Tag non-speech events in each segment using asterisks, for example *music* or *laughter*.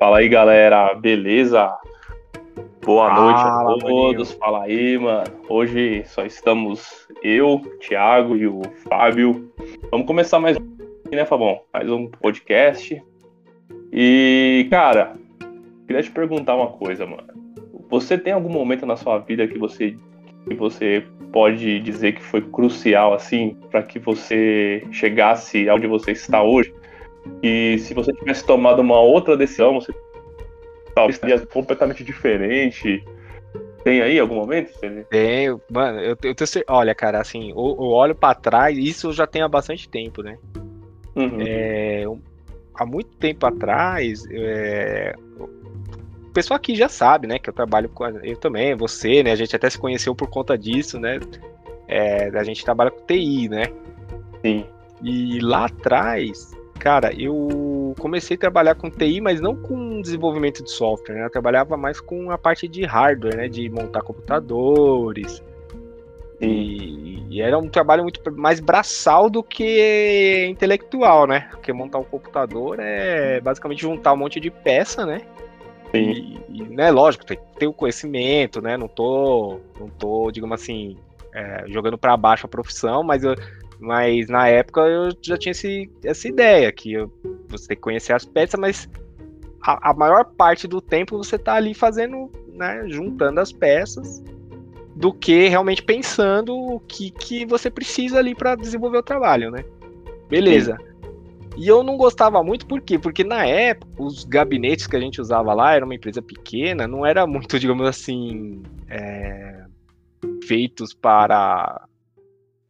Fala aí, galera, beleza? Boa noite a todos. Maninho. Fala aí, mano. Hoje só estamos eu, Thiago e o Fábio. Vamos começar mais um, né, Fabão? Mais um podcast. E, cara, queria te perguntar uma coisa, mano. Você tem algum momento na sua vida que você que você pode dizer que foi crucial assim para que você chegasse onde você está hoje? E se você tivesse tomado uma outra decisão, você talvez seria completamente diferente. Tem aí algum momento? Tenho, mano, eu, eu tenho Olha, cara, assim, eu, eu olho para trás, isso eu já tenho há bastante tempo, né? Uhum. É, há muito tempo atrás, é, o pessoal aqui já sabe, né, que eu trabalho com. Eu também, você, né? A gente até se conheceu por conta disso, né? É, a gente trabalha com TI, né? Sim. E lá atrás, Cara, eu comecei a trabalhar com TI, mas não com desenvolvimento de software, né? Eu trabalhava mais com a parte de hardware, né? De montar computadores. E, e, era um trabalho muito mais braçal do que intelectual, né? Porque montar um computador é basicamente juntar um monte de peça, né? Sim. E, e né, lógico, tem, tem o conhecimento, né? Não tô, não tô, digamos assim, é, jogando para baixo a profissão, mas eu, mas na época eu já tinha esse, essa ideia, que eu, você tem que conhecer as peças, mas a, a, maior parte do tempo você tá ali fazendo, né, juntando as peças, do que realmente pensando o que, que você precisa ali para desenvolver o trabalho, né? Beleza. Sim. E eu não gostava muito, por quê? Porque na época, os gabinetes que a gente usava lá, era uma empresa pequena, não era muito, *laughs* digamos assim, é, feitos para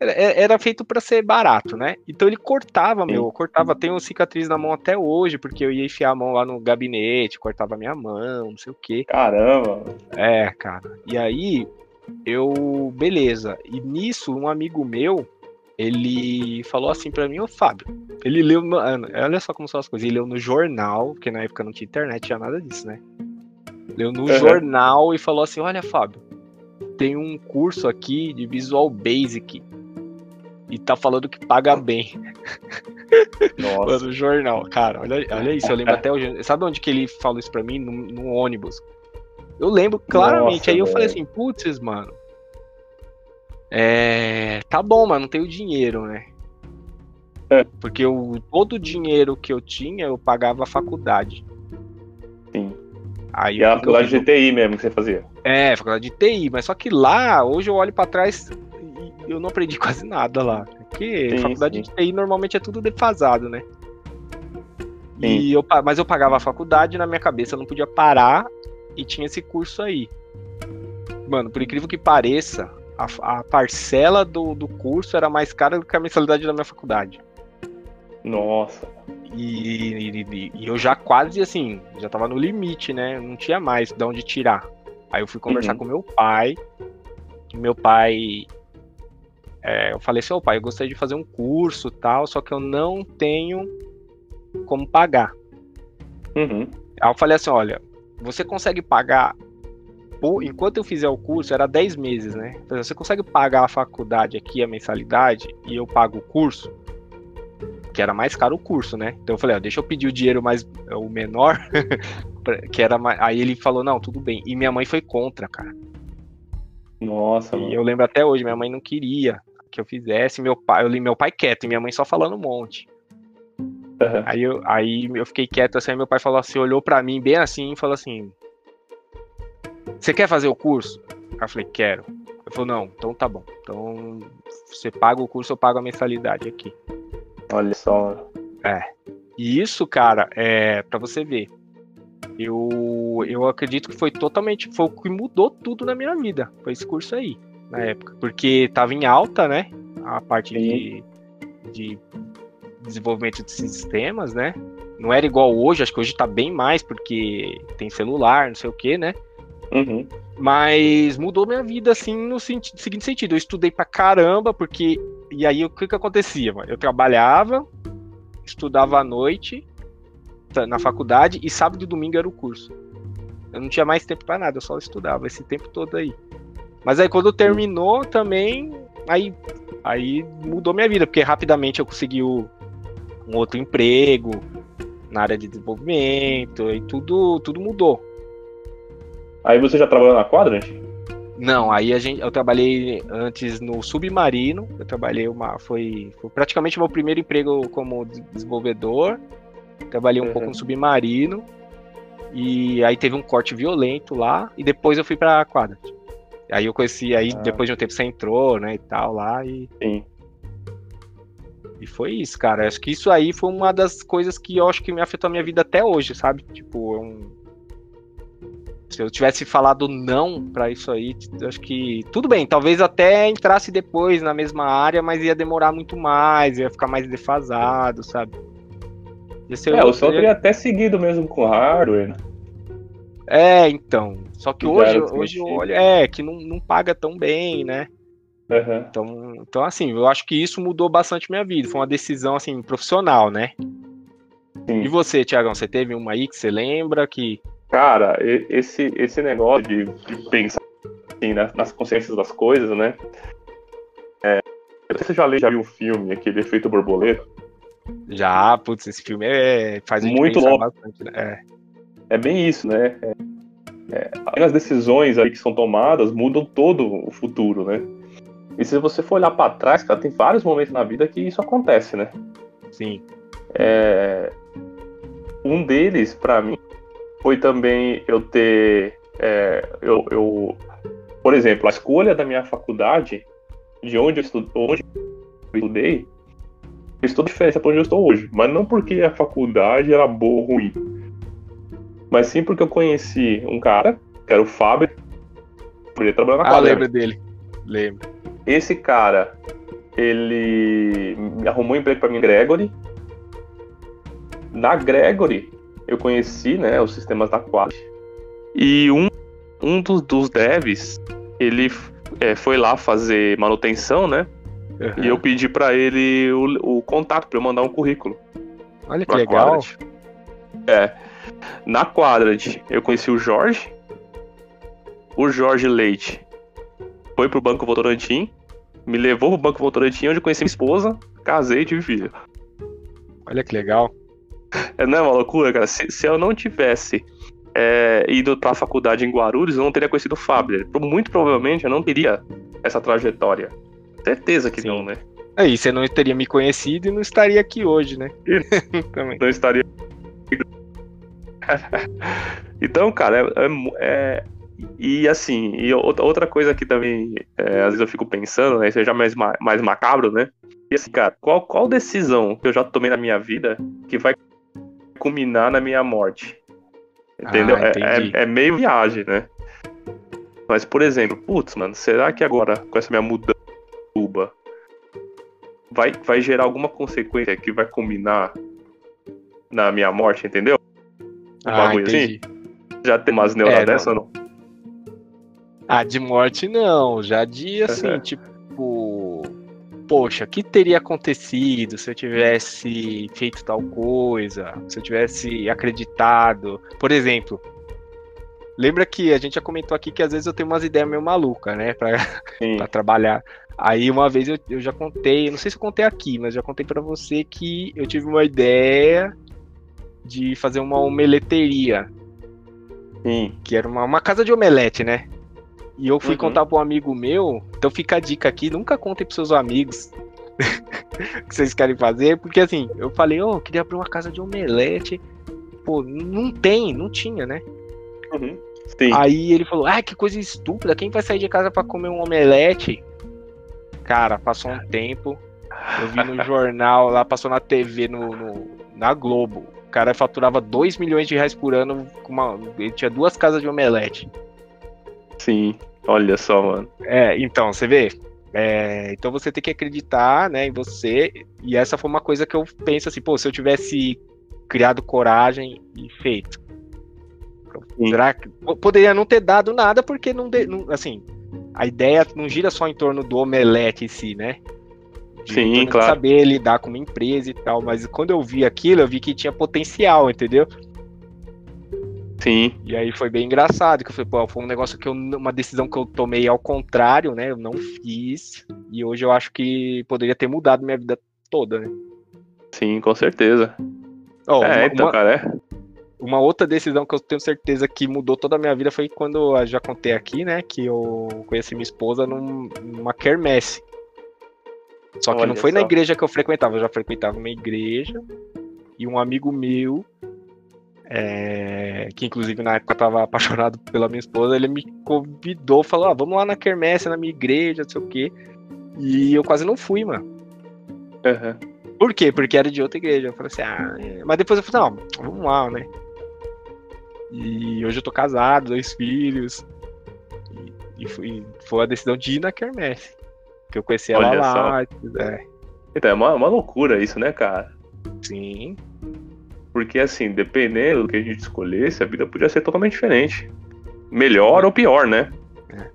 era feito para ser barato, né? Então ele cortava, meu, eu cortava, tenho cicatriz na mão até hoje, porque eu ia enfiar a mão lá no gabinete, cortava minha mão, não sei o quê. Caramba! É, cara. E aí, eu. Beleza. E nisso, um amigo meu, ele falou assim para mim, ô Fábio, ele leu, mano, olha só como são as coisas, ele leu no jornal, porque na época não tinha internet, tinha nada disso, né? Leu no uhum. jornal e falou assim, olha Fábio, tem um curso aqui de Visual Basic e tá falando que paga bem. Nossa. no jornal, cara, olha, olha isso, eu lembro até hoje. Sabe onde que ele falou isso pra mim? No, no ônibus. Eu lembro claramente. Nossa, aí eu falei assim, putz, mano. É. Tá bom, mas não tenho dinheiro, né? É. Porque eu, todo o dinheiro que eu tinha, eu pagava a faculdade. Sim. Aí e a faculdade de TI mesmo que você fazia? É, faculdade de TI, mas só que lá, hoje eu olho para trás, eu não aprendi quase nada lá. Porque sim, faculdade sim. de TI normalmente é tudo defasado, né? E eu, mas eu pagava a faculdade na minha cabeça, eu não podia parar e tinha esse curso aí. Mano, por incrível que pareça, a, a parcela do, do curso era mais cara do que a mensalidade da minha faculdade. Nossa. E, e, e, eu já quase assim, já tava no limite, né? Não tinha mais de onde tirar. Aí eu fui conversar uhum. com meu pai. Meu pai é, eu falei assim, ô pai, eu gostaria de fazer um curso tal, só que eu não tenho como pagar. Uhum. Aí eu falei assim, olha, você consegue pagar por, enquanto eu fizer o curso, era 10 meses, né? Então, você consegue pagar a faculdade aqui, a mensalidade, e eu pago o curso? Que era mais caro o curso, né? Então eu falei, ó, deixa eu pedir o dinheiro mais o menor, *laughs* que era mais... aí ele falou, não, tudo bem. E minha mãe foi contra, cara. Nossa, e mano. eu lembro até hoje, minha mãe não queria que eu fizesse, meu pai, eu li meu pai quieto e minha mãe só falando um monte. Uhum. Aí, eu, aí eu fiquei quieto assim, aí meu pai falou assim, olhou para mim bem assim e falou assim: Você quer fazer o curso? Aí eu falei, quero. Ele falou, não, então tá bom. Então você paga o curso, eu pago a mensalidade aqui. Olha só. É. E isso, cara, é para você ver. Eu, eu acredito que foi totalmente. Foi o que mudou tudo na minha vida. Foi esse curso aí na época. Porque tava em alta, né? A parte de, de desenvolvimento de sistemas, né? Não era igual hoje, acho que hoje tá bem mais, porque tem celular, não sei o que, né? Uhum. Mas mudou minha vida, assim, no senti seguinte sentido. Eu estudei pra caramba, porque. E aí o que que acontecia? Mano? Eu trabalhava, estudava à noite na faculdade, e sábado e domingo era o curso. Eu não tinha mais tempo para nada, eu só estudava esse tempo todo aí. Mas aí quando terminou também, aí, aí mudou minha vida, porque rapidamente eu consegui o, um outro emprego. na área de desenvolvimento e tudo, tudo mudou. Aí você já trabalhou na Quadrant? Não, aí a gente, eu trabalhei antes no Submarino. Eu trabalhei uma, foi, foi praticamente meu primeiro emprego como desenvolvedor. Trabalhei um uhum. pouco no Submarino e aí teve um corte violento lá e depois eu fui para Quadrant. Aí eu conheci, aí ah. depois de um tempo você entrou, né, e tal lá e Sim. E foi isso, cara. Acho que isso aí foi uma das coisas que eu acho que me afetou a minha vida até hoje, sabe? Tipo, é um... se eu tivesse falado não para isso aí, acho que tudo bem, talvez até entrasse depois na mesma área, mas ia demorar muito mais, ia ficar mais defasado, sabe? é, o senhor teria até seguido mesmo com hardware, né? É, então. Só que hoje, hoje eu olho, é, que não, não paga tão bem, né? Uhum. Então, então, assim, eu acho que isso mudou bastante minha vida. Foi uma decisão, assim, profissional, né? Sim. E você, Tiagão, você teve uma aí que você lembra que. Cara, esse, esse negócio de, de pensar assim, nas, nas consciências das coisas, né? É, eu sei se você já, leu, já viu o filme, aquele Efeito Borboleta. Já, putz, esse filme é, faz muito louco. Bastante, né? É. é bem isso, né? É, é, as decisões aí que são tomadas mudam todo o futuro, né? E se você for olhar para trás, cara, tem vários momentos na vida que isso acontece, né? Sim. É... Um deles, para mim, foi também eu ter. É, eu, eu, por exemplo, a escolha da minha faculdade, de onde eu, estudo, onde eu estudei, fez toda a diferença para onde eu estou hoje. Mas não porque a faculdade era boa ou ruim. Mas sim porque eu conheci um cara, que era o Fábio, podia trabalhar na ah. Ah, lembro dele. Lembro. Esse cara, ele arrumou um emprego para mim, Gregory. Na Gregory, eu conheci, né, os sistemas da Quad. E um, um dos, dos devs, ele é, foi lá fazer manutenção, né? Uhum. E eu pedi para ele o, o contato para eu mandar um currículo. Olha que legal. É. Na Quadrant, eu conheci o Jorge. O Jorge Leite foi pro Banco Votorantim, me levou pro Banco Votorantim, onde eu conheci minha esposa, casei e tive filho. Olha que legal. É, não é uma loucura, cara? Se, se eu não tivesse é, ido pra faculdade em Guarulhos, eu não teria conhecido o Fábio. Muito provavelmente eu não teria essa trajetória. Certeza que Sim. não, né? Aí, é, você não teria me conhecido e não estaria aqui hoje, né? *laughs* Também. Não estaria. *laughs* então, cara, é, é, e assim, e outra coisa que também, é, às vezes eu fico pensando, né? Isso é já mais, mais macabro, né? E assim, cara, qual, qual decisão que eu já tomei na minha vida que vai culminar na minha morte? Entendeu? Ah, é, é, é, meio viagem, né? Mas, por exemplo, putz, mano, será que agora, com essa minha mudança vai, vai gerar alguma consequência que vai culminar na minha morte, entendeu? Um ah, bagulho assim? entendi. assim? Já tem umas neuras é, dessa ou não? Ah, de morte não. Já de assim, tipo. Poxa, o que teria acontecido se eu tivesse feito tal coisa? Se eu tivesse acreditado? Por exemplo, lembra que a gente já comentou aqui que às vezes eu tenho umas ideias meio malucas, né? Pra, pra trabalhar. Aí uma vez eu, eu já contei, não sei se eu contei aqui, mas já contei para você que eu tive uma ideia de fazer uma omeleteria. Sim. Que era uma, uma casa de omelete, né? E eu fui uhum. contar pra um amigo meu, então fica a dica aqui, nunca contem pros seus amigos *laughs* o que vocês querem fazer, porque assim, eu falei, ó, oh, eu queria abrir uma casa de omelete. Pô, não tem, não tinha, né? Uhum. Aí ele falou, ah, que coisa estúpida, quem vai sair de casa para comer um omelete? Cara, passou um tempo, eu vi no jornal, lá passou na TV, no, no na Globo. O cara faturava 2 milhões de reais por ano, com uma, ele tinha duas casas de omelete. Sim. Olha só, mano. É, então, você vê. É, então você tem que acreditar, né, em você. E essa foi uma coisa que eu penso assim, pô, se eu tivesse criado coragem e feito. Será que poderia não ter dado nada porque não, de, não, assim, a ideia não gira só em torno do omelete em si, né? De, Sim, claro. Saber lidar com uma empresa e tal, mas quando eu vi aquilo, eu vi que tinha potencial, entendeu? Sim. E aí foi bem engraçado, que eu falei, pô, foi um negócio que eu, uma decisão que eu tomei ao contrário, né? Eu não fiz. E hoje eu acho que poderia ter mudado minha vida toda, né? Sim, com certeza. Oh, é, uma, então, uma, cara, é. Uma outra decisão que eu tenho certeza que mudou toda a minha vida foi quando eu já contei aqui, né? Que eu conheci minha esposa num, numa quermesse. Só que Olha não foi só. na igreja que eu frequentava, eu já frequentava uma igreja. E um amigo meu, é, que inclusive na época eu tava apaixonado pela minha esposa, ele me convidou, falou: ah, vamos lá na quermesse, na minha igreja, não sei o quê. E eu quase não fui, mano. Uhum. Por quê? Porque era de outra igreja. Eu falei assim, ah, é. mas depois eu falei, não, vamos lá, né? E hoje eu tô casado, dois filhos. E, e foi, foi a decisão de ir na Kermesse. Que eu conheci ela Olha lá. É. Então, é uma, uma loucura isso, né, cara? Sim. Porque, assim, dependendo do que a gente escolhesse, a vida podia ser totalmente diferente. Melhor ou pior, né? É.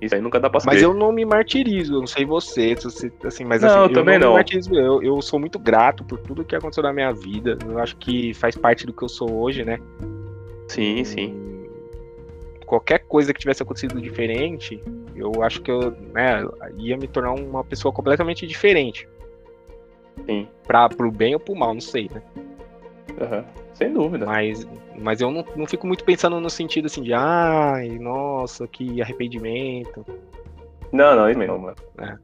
Isso aí nunca dá pra saber. Mas eu não me martirizo, eu não sei você, assim, mas não, assim, eu também não. não. Eu, eu sou muito grato por tudo que aconteceu na minha vida. Eu acho que faz parte do que eu sou hoje, né? Sim, sim. Qualquer coisa que tivesse acontecido diferente, eu acho que eu né, ia me tornar uma pessoa completamente diferente. Sim. Pra, pro bem ou pro mal, não sei, né? Uhum. Sem dúvida. Mas, mas eu não, não fico muito pensando no sentido assim de ai, nossa, que arrependimento. Não, não, isso mesmo, mano. É.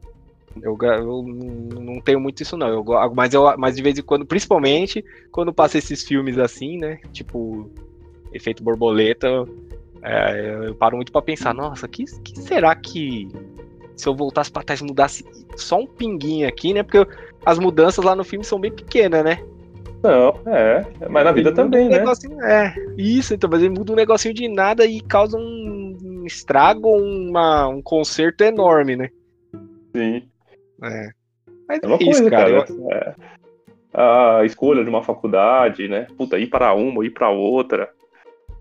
Eu, eu, não tenho muito isso, não. Eu, mas, eu, mas de vez em quando, principalmente quando passa esses filmes assim, né? Tipo, efeito borboleta, é, eu paro muito para pensar, nossa, que, que será que se eu voltasse para trás mudasse só um pinguinho aqui, né? Porque as mudanças lá no filme são bem pequenas, né? Não, é. Mas na vida também, um né? É, isso, então, mas ele muda um negocinho de nada e causa um, um estrago, uma, um conserto enorme, né? Sim. É. Mas é uma é isso, coisa, cara. cara. É. A escolha de uma faculdade, né? Puta, ir para uma, ir para outra.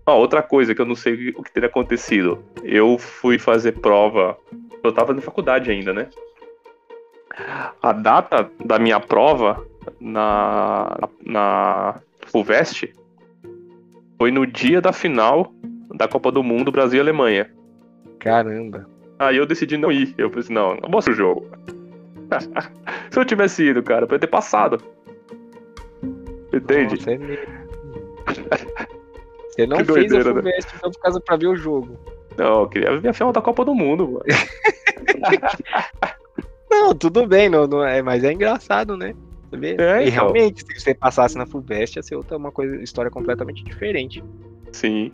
Ah, outra coisa que eu não sei o que teria acontecido. Eu fui fazer prova. Eu tava na faculdade ainda, né? A data da minha prova na, na FUVEST foi no dia da final da Copa do Mundo Brasil e Alemanha. Caramba. Aí eu decidi não ir. Eu falei assim, não, não mostra o jogo. *laughs* Se eu tivesse ido, cara, eu ia ter passado. Entende? Nossa, é Você não que fez doideira, a FUVEST né? então por causa pra ver o jogo. Não, eu queria ver a final da Copa do Mundo, mano. *laughs* não, tudo bem, não, não é, mas é engraçado, né? É, e então. realmente, se você passasse na FUVEST, ia ser outra uma coisa, história completamente diferente. Sim.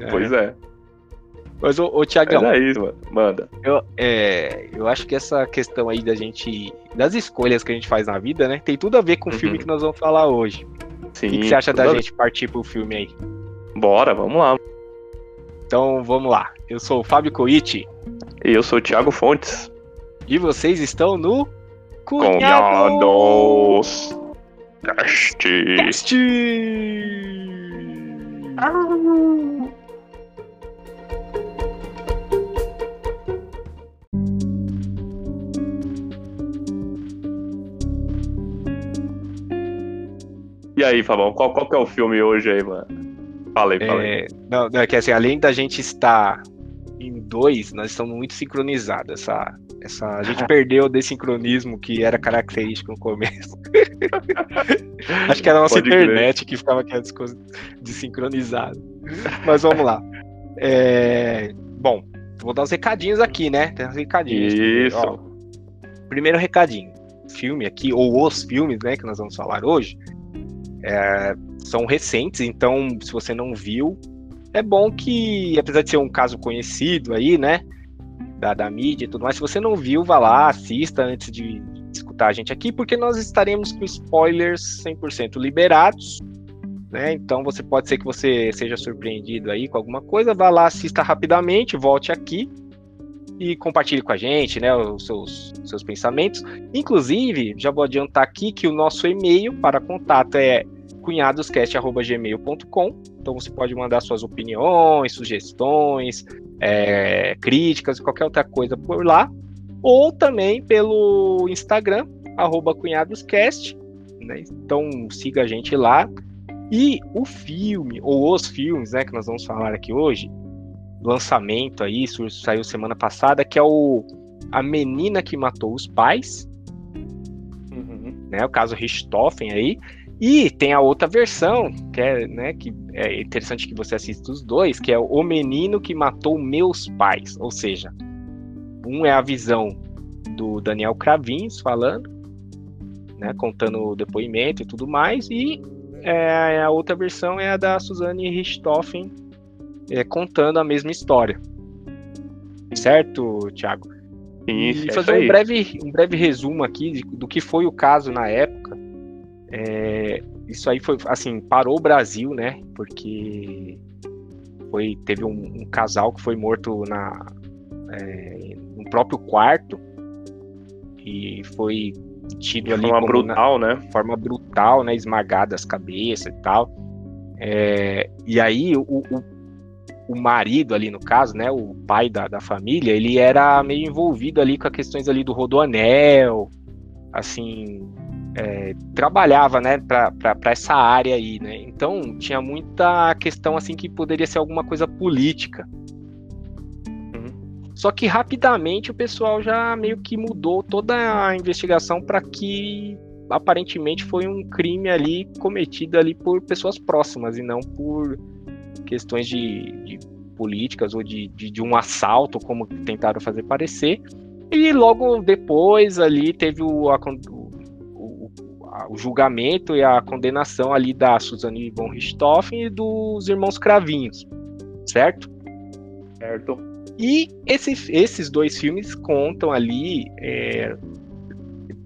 É. Pois é. Mas, ô, ô Tiagão. é isso, mano. Manda. Eu, é, eu acho que essa questão aí da gente. Das escolhas que a gente faz na vida, né? Tem tudo a ver com o uhum. filme que nós vamos falar hoje. Sim. O que, que você acha da gente partir pro filme aí? Bora, vamos lá. Então vamos lá. Eu sou o Fábio Coiti. E eu sou o Thiago Fontes. E vocês estão no Cunhados Cast. Cast. E aí, Fabão, qual, qual que é o filme hoje aí, mano? Falei, falei. É, não, não, é que assim, além da gente estar em dois, nós estamos muito sincronizados. Essa, essa, a gente *laughs* perdeu desse sincronismo que era característico no começo. *laughs* Acho que era a nossa Pode internet crer. que ficava aquelas coisas desincronizadas. Mas vamos lá. É, bom, vou dar os recadinhos aqui, né? Tem uns recadinhos. Isso. Ó, primeiro recadinho. Filme aqui, ou os filmes, né, que nós vamos falar hoje. É, são recentes, então se você não viu, é bom que, apesar de ser um caso conhecido aí, né, da, da mídia e tudo mais, se você não viu, vá lá, assista antes de escutar a gente aqui, porque nós estaremos com spoilers 100% liberados, né, então você pode ser que você seja surpreendido aí com alguma coisa, vá lá, assista rapidamente, volte aqui, e compartilhe com a gente, né, os seus, seus pensamentos. Inclusive, já vou adiantar aqui que o nosso e-mail para contato é cunhadoscast.gmail.com. Então você pode mandar suas opiniões, sugestões, é, críticas, qualquer outra coisa por lá. Ou também pelo Instagram, arroba cunhadoscast. Né? Então siga a gente lá. E o filme, ou os filmes, né, que nós vamos falar aqui hoje, lançamento aí, saiu semana passada, que é o A Menina que Matou os Pais. Uhum. Né, o caso Richthofen aí E tem a outra versão, que é, né, que é interessante que você assista os dois, que é O Menino que Matou Meus Pais. Ou seja, um é a visão do Daniel Cravinhos falando, né, contando o depoimento e tudo mais, e é, a outra versão é a da Suzane Richthofen é, contando a mesma história. Certo, Thiago? Isso, e fazer um breve, um breve resumo aqui do que foi o caso na época é, isso aí foi assim, parou o Brasil, né? Porque foi, teve um, um casal que foi morto na, é, no próprio quarto e foi tido de ali forma brutal, na, né? Forma brutal, né? Esmagada as cabeças e tal. É, e aí o, o, o, marido ali no caso, né? O pai da, da família, ele era meio envolvido ali com as questões ali do rodoanel, assim, é, trabalhava, né, para essa área aí, né? Então tinha muita questão assim que poderia ser alguma coisa política. Uhum. Só que rapidamente o pessoal já meio que mudou toda a investigação para que aparentemente foi um crime ali cometido ali por pessoas próximas e não por questões de, de políticas ou de, de, de um assalto, como tentaram fazer parecer. E logo depois ali teve o, a, o julgamento e a condenação ali da Suzane von Richthofen e dos irmãos Cravinhos, certo? Certo. E esse, esses dois filmes contam ali, é,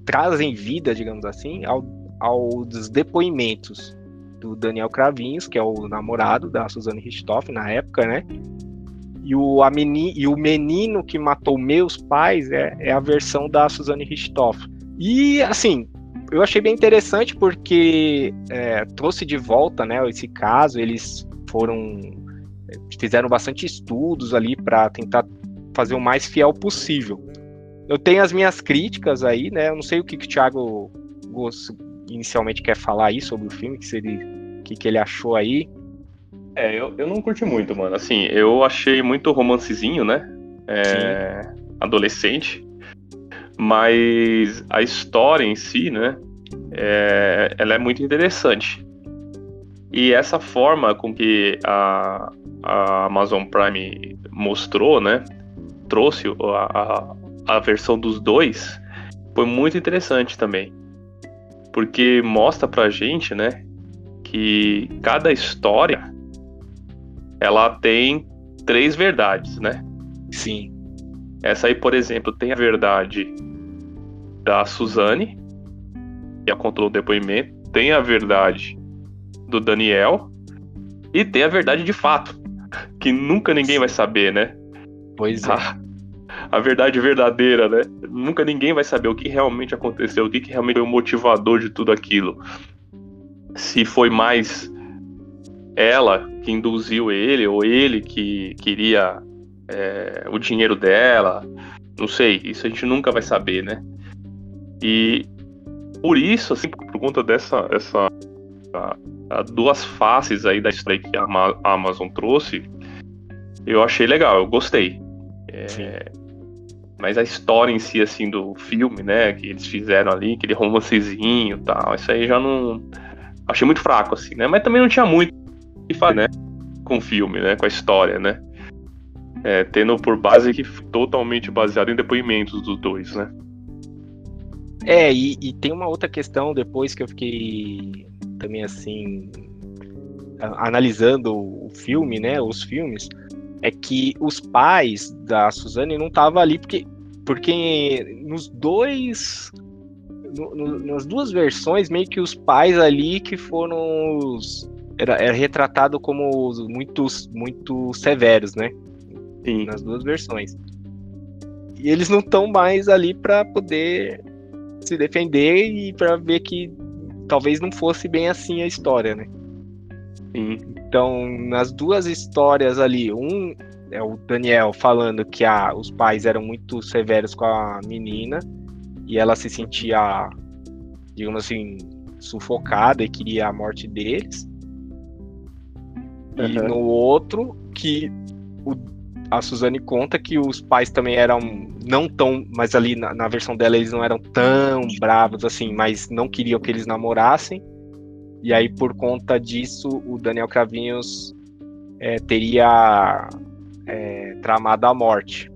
trazem vida, digamos assim, ao, aos depoimentos do Daniel Cravinhos, que é o namorado da Suzane Richthofen na época, né? E o, a meni, e o menino que matou meus pais é, é a versão da Suzane Richthofen. E, assim, eu achei bem interessante porque é, trouxe de volta, né, esse caso. Eles foram fizeram bastante estudos ali para tentar fazer o mais fiel possível. Eu tenho as minhas críticas aí, né? Eu não sei o que, que o Thiago inicialmente quer falar aí sobre o filme, que, seria, que, que ele achou aí. É, eu, eu não curti muito, mano. Assim, eu achei muito romancezinho, né? É, adolescente mas a história em si, né, é, ela é muito interessante. E essa forma com que a, a Amazon Prime mostrou, né, trouxe a, a, a versão dos dois, foi muito interessante também. Porque mostra pra gente, né, que cada história ela tem três verdades, né? Sim. Essa aí, por exemplo, tem a verdade da Suzane, que contou o depoimento, tem a verdade do Daniel e tem a verdade de fato, que nunca ninguém vai saber, né? Pois é. A, a verdade verdadeira, né? Nunca ninguém vai saber o que realmente aconteceu, o que, que realmente foi o motivador de tudo aquilo. Se foi mais ela que induziu ele, ou ele que queria é, o dinheiro dela, não sei, isso a gente nunca vai saber, né? E por isso, assim, por conta dessa essa, a, a duas faces aí da história que a, a, Amazon trouxe, eu achei legal, eu gostei. É, mas a história em si, assim, do filme, né, que eles fizeram ali, aquele romancezinho e tal, isso aí já não. Achei muito fraco, assim, né? Mas também não tinha muito o que fazer, né? Com o filme, né? Com a história, né? É, tendo por base que totalmente baseado em depoimentos dos dois, né? É, e, e, tem uma outra questão depois que eu fiquei também assim analisando o filme, né, os filmes, é que os pais da Suzane não estavam ali porque porque nos dois no, no, nas duas versões meio que os pais ali que foram os, era, era retratado como muito muito severos, né? Sim. Nas duas versões. E eles não estão mais ali para poder se defender e para ver que talvez não fosse bem assim a história, né? Sim. Então, nas duas histórias ali, um é o Daniel falando que a, os pais eram muito severos com a menina e ela se sentia, digamos assim, sufocada e queria a morte deles. Uhum. E no outro, que o a Suzane conta que os pais também eram não tão, mas ali na, na, versão dela eles não eram tão bravos assim, mas não queriam que eles namorassem. E aí, por conta disso, o Daniel Cravinhos é, teria é, tramado a morte.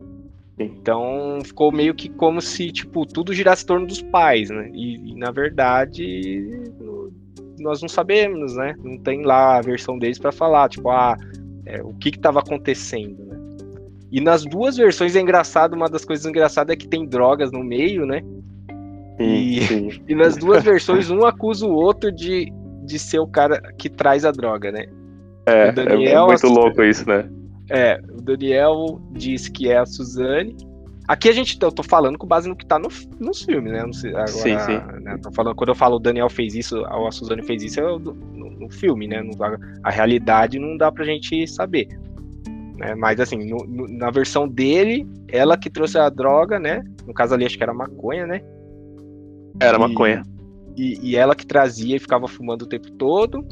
Então ficou meio que como se tipo tudo girasse em torno dos pais, né? E, e, na verdade nós não sabemos, né? Não tem lá a versão deles para falar, tipo, ah, é, o que estava acontecendo, né? E nas duas versões é engraçado, uma das coisas engraçadas é que tem drogas no meio, né? E, sim, sim. *laughs* e nas duas versões um acusa o outro de, de ser o cara que traz a droga, né? É, Daniel, é muito louco isso, né? É, o Daniel diz que é a Suzane. Aqui a gente, eu tô falando com base no que tá no, nos filmes, né? Sei, agora, sim, sim. Né, falando, quando eu falo o Daniel fez isso, ou a Suzane fez isso, é no, no filme, né? No, a, a, realidade não dá pra gente saber. Né? Mas assim, no, no, na versão dele, ela que trouxe a droga, né? No caso ali, acho que era maconha, né? Era e, maconha. E, e ela que trazia e ficava fumando o tempo todo.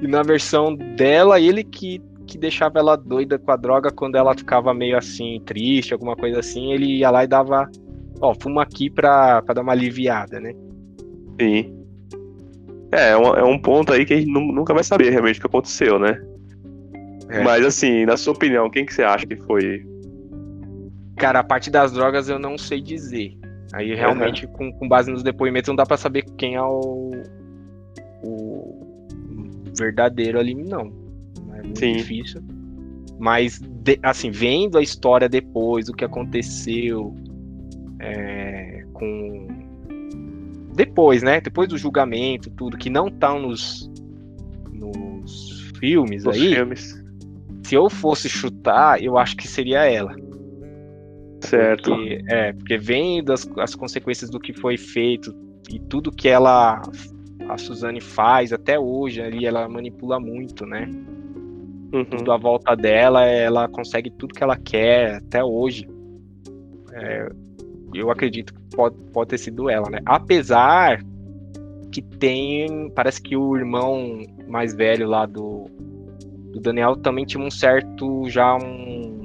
E na versão dela, ele que que deixava ela doida com a droga quando ela ficava meio assim, triste, alguma coisa assim, ele ia lá e dava, ó, fuma aqui pra, pra dar uma aliviada, né? Sim. É, é um, é um ponto aí que a gente nunca vai saber realmente o que aconteceu, né? É. Mas assim, na sua opinião, quem que você acha que foi? Cara, a parte das drogas eu não sei dizer. Aí realmente, uhum. com, com base nos depoimentos, não dá para saber quem é o, o verdadeiro ali, não muito Sim. difícil. Mas, de, assim, vendo a história depois, o que aconteceu é, com. Depois, né? Depois do julgamento, tudo, que não tá nos, nos filmes Os aí. Filmes. Se eu fosse chutar, eu acho que seria ela. Certo. Porque, é, porque vendo as, as consequências do que foi feito e tudo que ela a Suzane faz até hoje ali, ela manipula muito, né? Uhum. Tudo à volta dela, ela consegue tudo que ela quer até hoje. É, eu acredito que pode, pode ter sido ela, né? Apesar que tem. Parece que o irmão mais velho lá do, do Daniel também tinha um certo. Já um.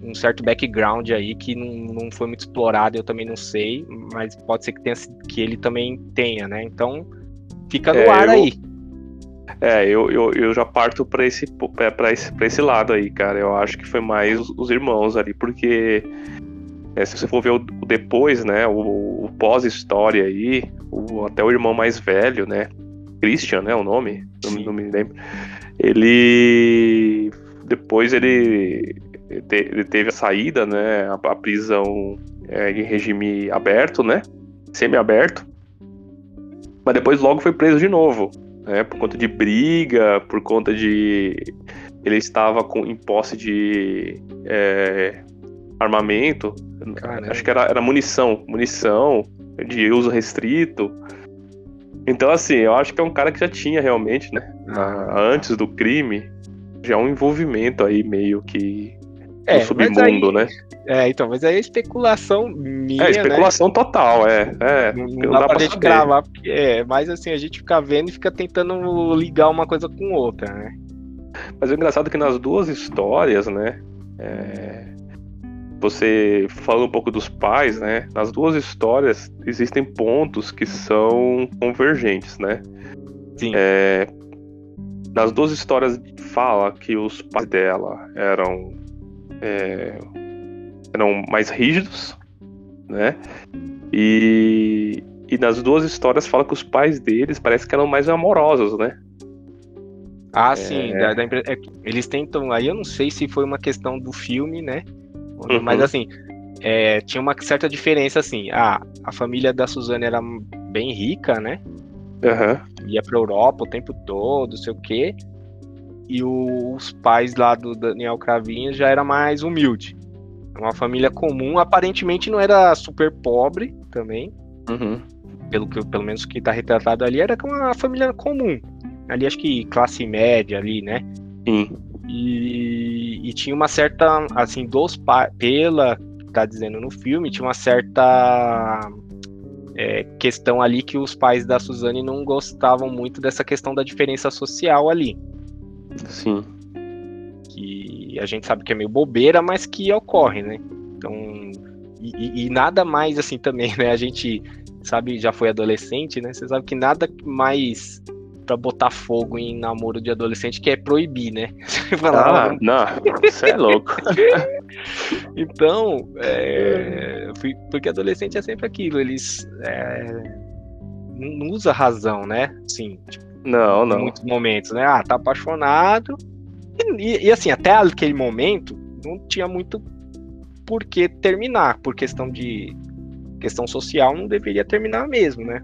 Um certo background aí que não, não foi muito explorado, eu também não sei, mas pode ser que, tenha, que ele também tenha, né? Então fica no é, ar eu, aí. É, eu, eu, eu já parto para esse, pra esse, pra esse lado aí, cara. Eu acho que foi mais os irmãos ali, porque é, se você for ver o, o depois, né, o, o pós-história aí, o, até o irmão mais velho, né, Christian, né, o nome, não, não, me lembro, ele depois ele, ele teve a saída, né, a, prisão é, em regime aberto, né, semi-aberto, mas depois logo foi preso de novo né, por conta de briga, por conta de ele estava com, em posse de é, armamento, Caramba. acho que era, era munição, munição de uso restrito. Então, assim, eu acho que é um cara que já tinha realmente, né, ah. antes do crime, já um envolvimento aí meio que é, submundo, aí, né? É, então, mas aí é especulação minha, É, especulação né? total, é. é não, não, dá, dá pra, gente saber. gravar, porque é, mas assim, a gente fica vendo e fica tentando ligar uma coisa com outra, né? Mas o engraçado é que nas duas histórias, né, é, você fala um pouco dos pais, né, nas duas histórias existem pontos que são convergentes, né? Sim. É, nas duas histórias fala que os pais dela eram é, eram mais rígidos, né? E, e nas duas histórias fala que os pais deles parece que eram mais amorosos, né? Ah, é... sim. Da, da, é, eles tentam. Aí eu não sei se foi uma questão do filme, né? Uhum. Mas assim, é, tinha uma certa diferença assim. Ah, a família da Suzane era bem rica, né? Uhum. Ia pra Europa o tempo todo, sei o quê e os pais lá do Daniel Cravinhos já era mais humilde. Uma família comum, aparentemente não era super pobre também. Uhum. Pelo, que, pelo menos que tá retratado ali, era uma família comum. Ali acho que classe média ali, né? Sim. E, e tinha uma certa, assim, dos pela que tá dizendo no filme, tinha uma certa é, questão ali que os pais da Suzane não gostavam muito dessa questão da diferença social ali. Sim. Que a gente sabe que é meio bobeira, mas que ocorre, né? Então, e, e, nada mais assim também, né? A gente sabe, já foi adolescente, né? Você sabe que nada mais pra botar fogo em namoro de adolescente, que é proibir, né? *laughs* ah, não, você é louco. *laughs* então, é, porque adolescente é sempre aquilo, eles é, não usa razão, né? Sim, tipo, não, não. Em muitos momentos, né? Ah, tá apaixonado. E, e, assim, até aquele momento, não tinha muito por que terminar, por questão de questão social, não deveria terminar mesmo, né?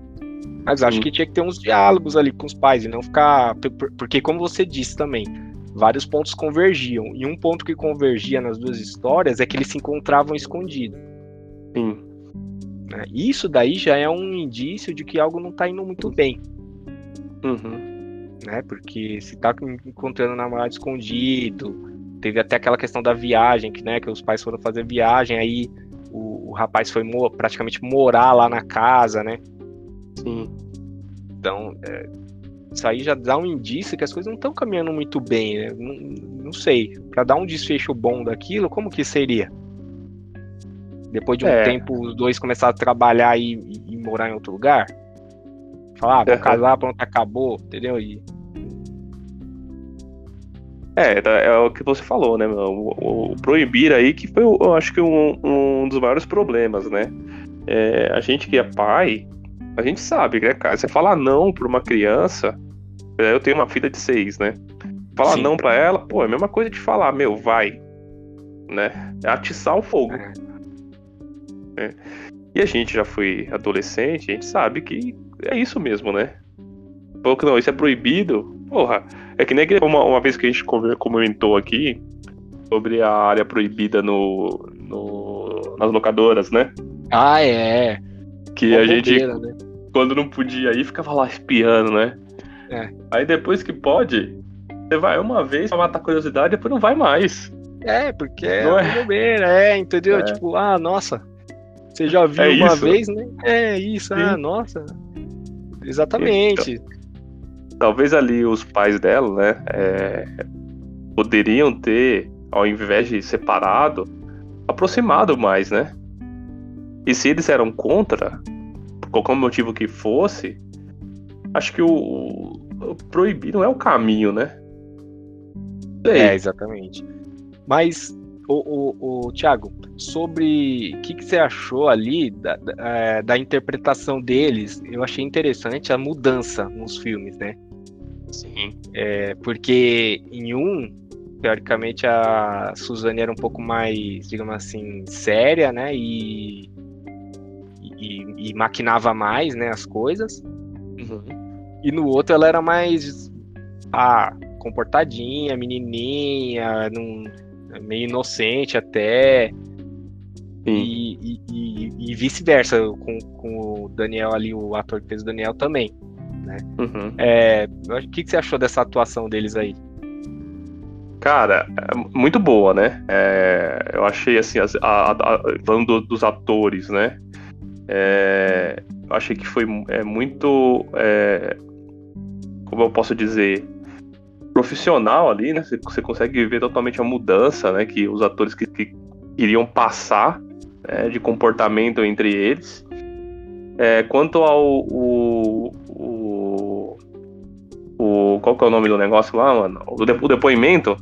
Mas acho que tinha que ter uns diálogos ali com os pais e não ficar. Porque, como você disse também, vários pontos convergiam. E um ponto que convergia nas duas histórias é que eles se encontravam escondidos. Sim. Né? Isso daí já é um indício de que algo não está indo muito bem. Uhum. Né? Porque se tá encontrando namorado escondido, teve até aquela questão da viagem, que, né, que os pais foram fazer viagem, aí o, o rapaz foi mo praticamente morar lá na casa, né? Então, é, isso aí já dá um indício que as coisas não estão caminhando muito bem, né? não, não, sei. Para dar um desfecho bom daquilo, como que seria? Depois de um é. tempo, os dois começaram a trabalhar e, e, e morar em outro lugar? Falar, ah, vou casar, pronto, acabou, entendeu? E... É, é o que você falou, né, o, o, proibir aí que foi, eu acho que um, um dos maiores problemas, né? É, a gente que é pai, a gente sabe, né, cara? Você falar não pra uma criança. É, eu tenho uma filha de seis, né? Falar Sim. não pra ela, pô, é a mesma coisa de falar, meu, vai. Né? É atiçar o fogo. É. É. E a gente já foi adolescente, a gente sabe que é isso mesmo, né? Pouco não, isso é proibido. Porra, é que nem uma, uma vez que a gente comentou aqui sobre a área proibida no, no nas locadoras, né? Ah, é. Que a gente, né? quando não podia ir, ficava lá espiando, né? É. Aí depois que pode, você vai uma vez pra matar curiosidade, depois não vai mais. É, porque é não é bobeira, é, entendeu? É. Tipo, ah, nossa, você já viu é uma isso. vez, né? É isso, ah, Sim. ah, nossa. Exatamente. Então, talvez ali os pais dela, né, é, poderiam ter, ao invés de separado, aproximado mais, né? E se eles eram contra, por qualquer motivo que fosse, acho que o, o proibir não é o caminho, né? Sei. É, exatamente. Mas, o, o, o Thiago, sobre o que, que, você achou ali da, da, é, da, interpretação deles, eu achei interessante a mudança nos filmes, né? Sim. É, porque em um, teoricamente, a Suzane era um pouco mais, digamos assim, séria, né? E e, e maquinava mais, né, as coisas. Uhum. E no outro ela era mais ah, comportadinha, menininha, num, meio inocente até. E, e, e, vice-versa, com, com o Daniel ali, o ator que fez o Daniel também. Né? Uhum. É, o que, que você achou dessa atuação deles aí? Cara, é muito boa, né? É, eu achei assim, a, a, a, falando dos atores, né? É, eu achei que foi é, muito. É, como eu posso dizer? Profissional ali, né? Você, você, consegue ver totalmente a mudança, né? Que os atores que, que iriam passar né, de comportamento entre eles. É, quanto ao. O, o, o, qual que é o nome do negócio lá, mano? O, depoimento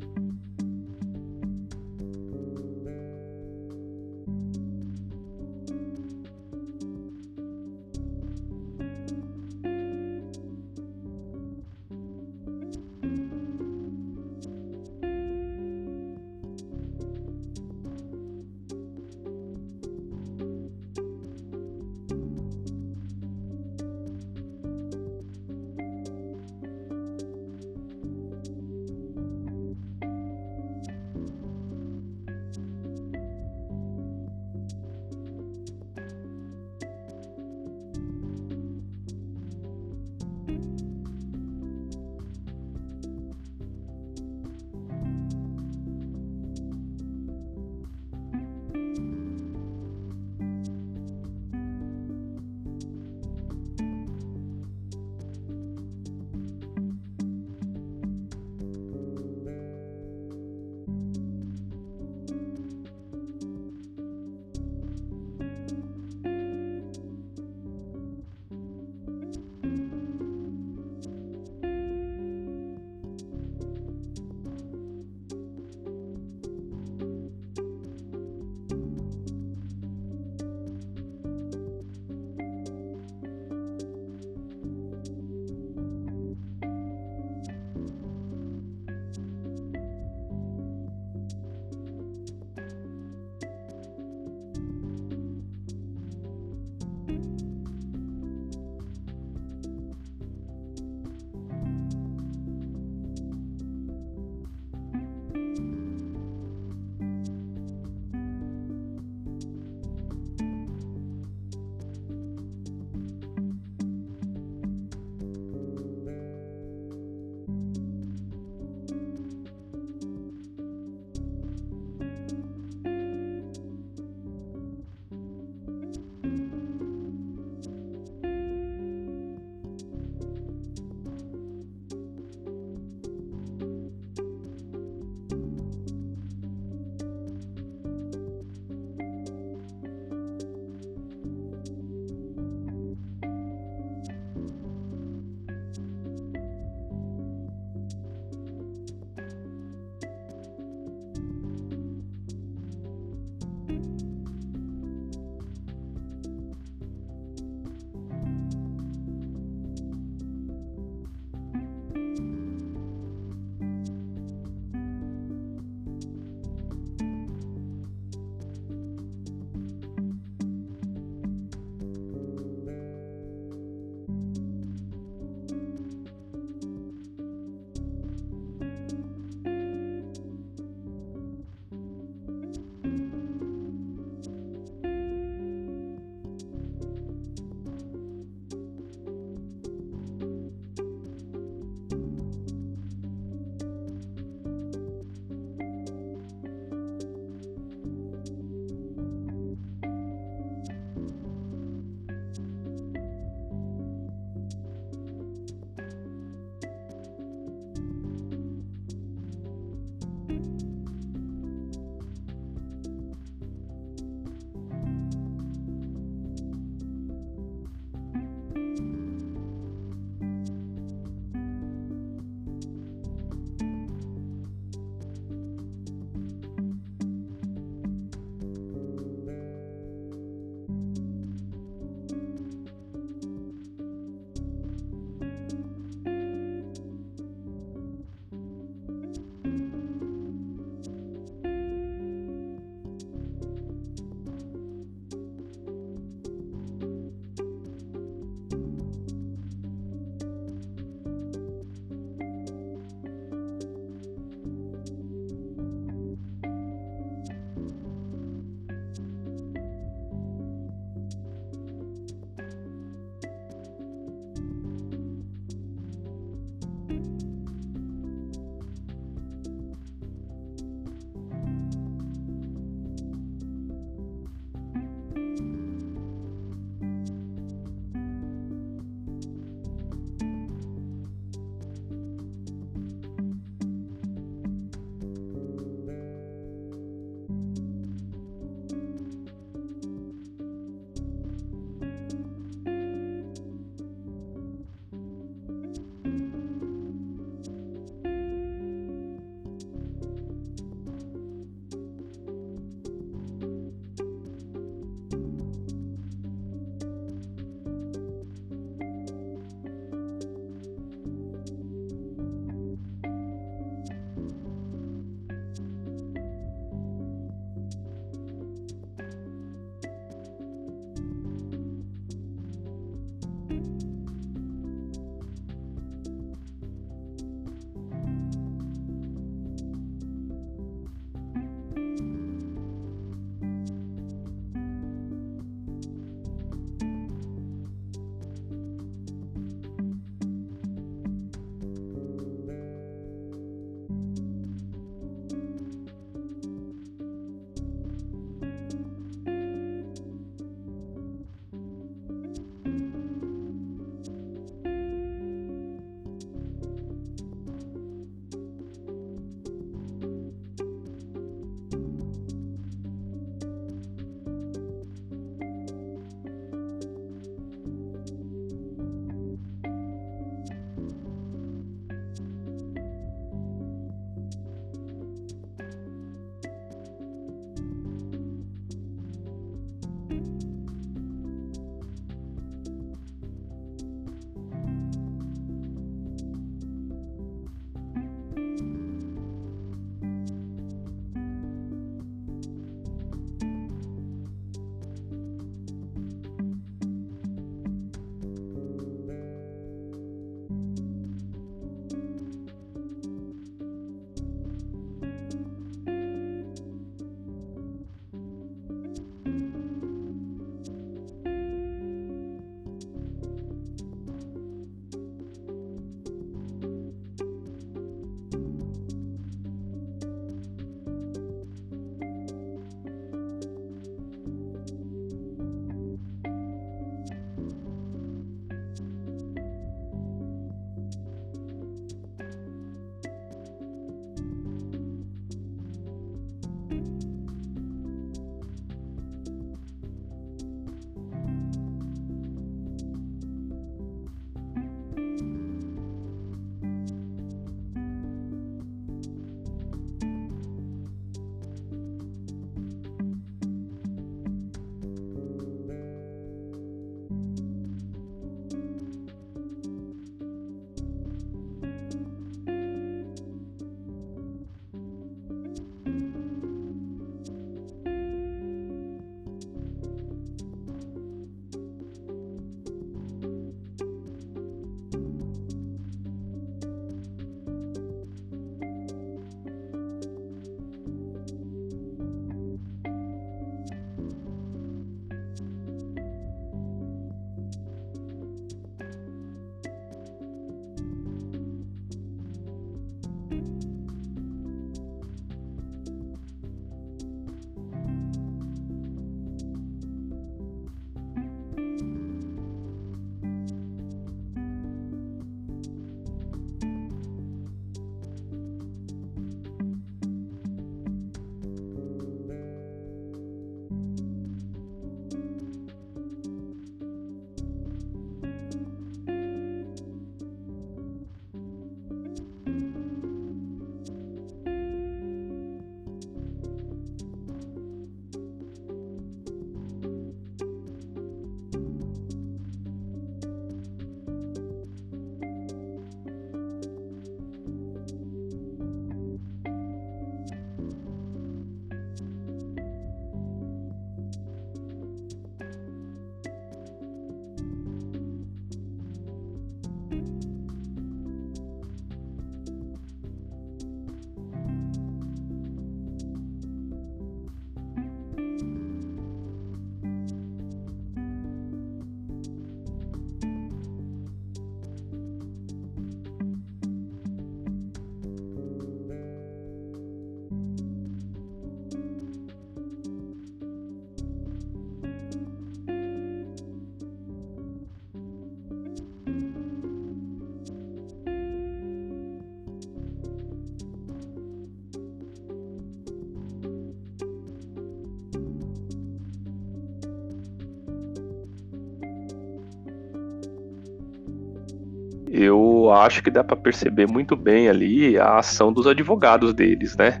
acho que dá para perceber muito bem ali a ação dos advogados deles, né?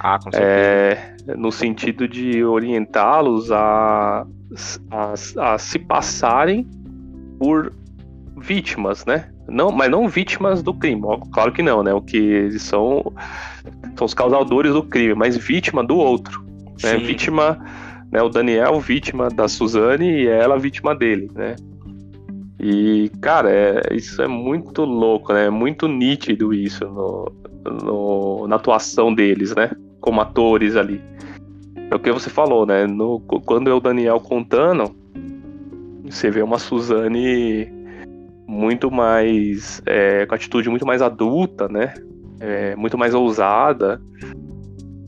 Ah, com certeza. É, no sentido de orientá-los a, a, a, se passarem por vítimas, né? Não, mas não vítimas do crime, claro que não, né? O que eles são são os causadores do crime, mas vítima do outro, né? Vítima, né? O Daniel vítima da Suzane e ela vítima dele, né? E, cara, é, isso é muito louco, né? É muito nítido isso no, no, na atuação deles, né? Como atores ali. É o que você falou, né? No, quando é o Daniel contando, você vê uma Suzane muito mais. É, com atitude muito mais adulta, né? É, muito mais ousada.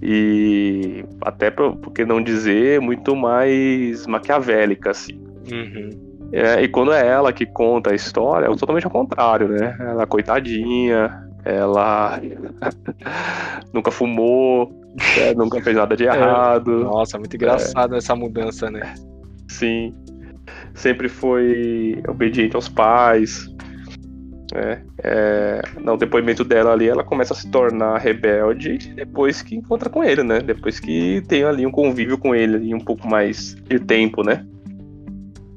E até por que não dizer, muito mais maquiavélica, assim. Uhum. É, e quando é ela que conta a história, é totalmente ao contrário, né? Ela coitadinha, ela *laughs* nunca fumou, é, nunca fez nada de é. errado. É, nossa, muito engraçado essa mudança, né? Sim. Sempre foi obediente aos pais. É, é, no depoimento dela ali, ela começa a se tornar rebelde depois que encontra com ele, né? Depois que tem ali um convívio com ele ali um pouco mais de tempo, né?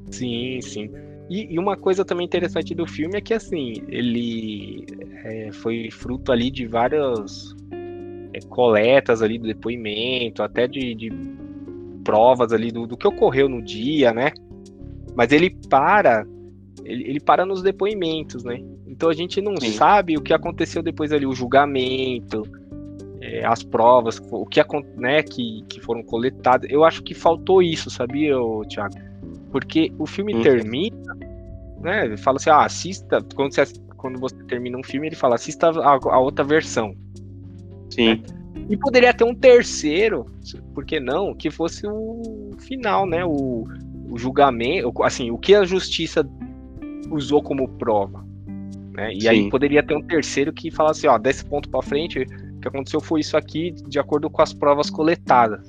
Sim, sim. E, e, uma coisa também interessante do filme é que, assim, ele é, foi fruto ali de várias é, coletas ali do depoimento, até de, de provas ali do, do, que ocorreu no dia, né? Mas ele para, ele, ele para nos depoimentos, né? Então a gente não Sim. sabe o que aconteceu depois ali, o julgamento, é, as provas, o que, né, que, que foram coletadas. Eu acho que faltou isso, sabia, Thiago? Porque o filme uhum. termina, né? Ele fala assim, ah, assista. Quando você, quando você termina um filme, ele fala, assista a, a outra versão. Sim. Né? E poderia ter um terceiro, por que não? Que fosse o final, né? O, o julgamento, assim, o que a justiça usou como prova. Né? E Sim. aí poderia ter um terceiro que falasse, ó, desse ponto para frente, o que aconteceu foi isso aqui, de acordo com as provas coletadas.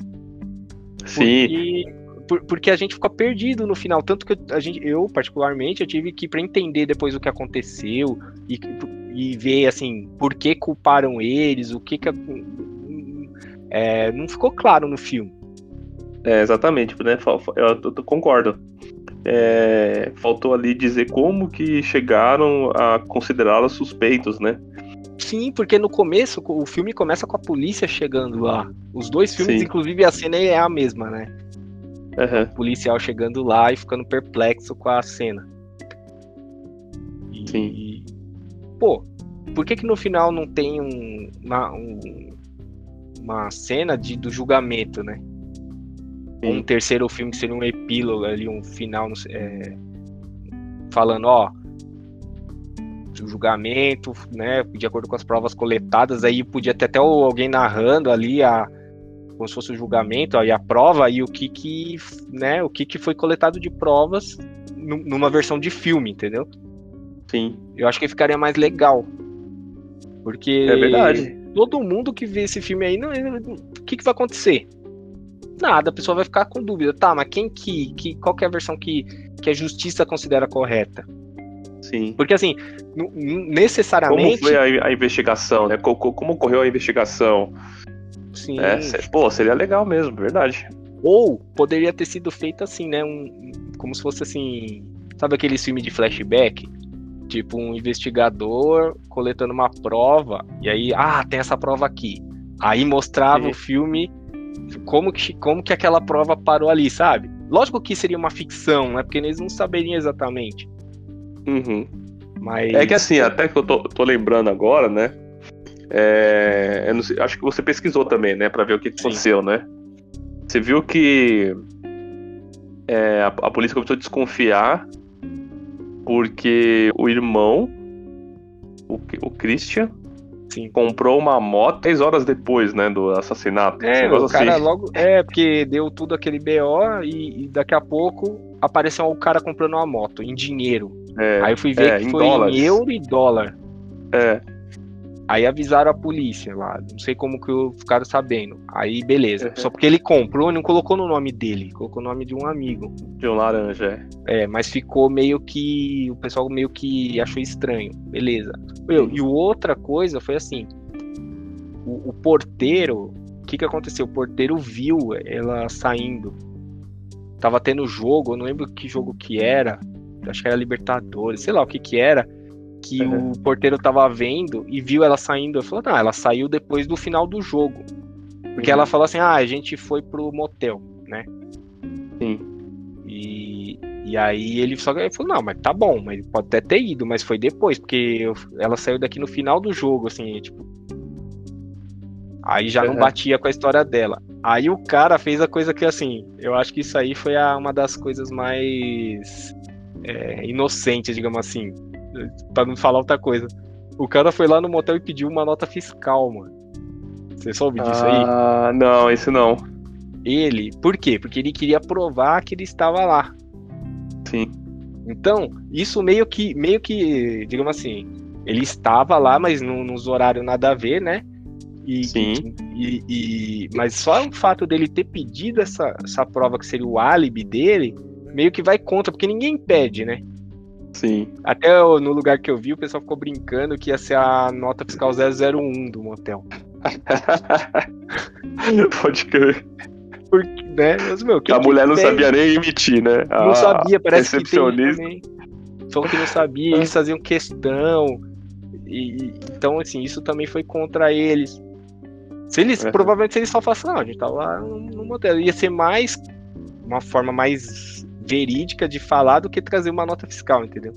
Sim. Porque por, porque a gente ficou perdido no final. Tanto que a gente, eu, particularmente, eu tive que, para entender depois o que aconteceu e, e ver, assim, por que culparam eles, o que que. É, não ficou claro no filme. É, exatamente, né? Eu, eu concordo. É, faltou ali dizer como que chegaram a considerá-los suspeitos, né? Sim, porque no começo o filme começa com a polícia chegando lá. Os dois filmes, Sim. inclusive, a cena é a mesma, né? Uhum. O policial chegando lá e ficando perplexo com a cena. E, Sim. pô, por que que no final não tem um, uma, um, uma cena de, do julgamento, né? Sim. Um terceiro filme que seria um epílogo ali, um final, é, falando, ó, o julgamento, né, de acordo com as provas coletadas, aí podia ter até alguém narrando ali a, como se fosse o julgamento aí a prova e o que que, né, o que que foi coletado de provas numa versão de filme, entendeu? Sim. Eu acho que ficaria mais legal. Porque é verdade. todo mundo que vê esse filme aí, não, o que que vai acontecer? Nada, a pessoa vai ficar com dúvida. Tá, mas quem que, que qual que é a versão que, que a justiça considera correta? Sim. Porque assim, necessariamente. Como foi a, a investigação, né? Como, como ocorreu a investigação? Sim. É, pô, seria legal mesmo, verdade. Ou poderia ter sido feito assim, né? Um, como se fosse assim. Sabe aquele filme de flashback? Tipo, um investigador coletando uma prova, e aí, ah, tem essa prova aqui. Aí mostrava Sim. o filme como que, como que aquela prova parou ali, sabe? Lógico que seria uma ficção, né? Porque eles não saberiam exatamente. Uhum. Mas... É que assim, até que eu tô, tô lembrando agora, né? É, sei, acho que você pesquisou também, né, para ver o que aconteceu, né? Você viu que é, a, a, polícia começou a desconfiar porque o irmão, o, o Christian, Sim. comprou uma moto 10 horas depois, né, do assassinato. É, o cara assim. logo. É, porque deu tudo aquele BO e, e, daqui a pouco apareceu o cara comprando uma moto em dinheiro. É, Aí eu fui ver é, que foi dólares. em euro e dólar. É. Aí avisaram a polícia lá, não sei como que ficaram sabendo. Aí beleza. Uhum. Só porque ele comprou e não colocou no nome dele, colocou o nome de um amigo. De um laranja, é. É, mas ficou meio que. O pessoal meio que achou estranho. Beleza. Meu, e outra coisa foi assim: o, o porteiro. O que, que aconteceu? O porteiro viu ela saindo. Tava tendo jogo, eu não lembro que jogo que era. Acho que era Libertadores, sei lá o que que era que uhum. o porteiro tava vendo e viu ela saindo. Eu falei, não, ela saiu depois do final do jogo. Porque uhum. ela falou assim, ah, a gente foi pro motel, né? Sim. E, e aí ele só ele falou, não, mas tá bom, mas pode até ter ido, mas foi depois, porque eu, ela saiu daqui no final do jogo, assim, tipo. Aí já uhum. não batia com a história dela. Aí o cara fez a coisa que, assim, eu acho que isso aí foi a, uma das coisas mais é, inocentes, digamos assim pra não falar outra coisa. O cara foi lá no motel e pediu uma nota fiscal, mano. Você soube disso aí? Ah, não, esse não. Ele, por quê? Porque ele queria provar que ele estava lá. Sim. Então, isso meio que, meio que, digamos assim, ele estava lá, mas no, nos horários nada a ver, né? E, Sim. E, e, mas só o fato dele ter pedido essa, essa prova que seria o álibi dele, meio que vai contra, porque ninguém pede, né? Sim. Até no lugar que eu vi, o pessoal ficou brincando que ia ser a nota fiscal 001 do motel. *laughs* Pode crer. Porque, né? Mas, meu, a mulher não tem? sabia nem emitir, né? Não a sabia, parece que tem. Só que não sabia, eles faziam questão. E, então, assim, isso também foi contra eles. Se eles, uhum. provavelmente, se eles só falassem, não, a gente tava lá no, no motel, ia ser mais, uma forma mais verídica de falar do que trazer uma nota fiscal, entendeu?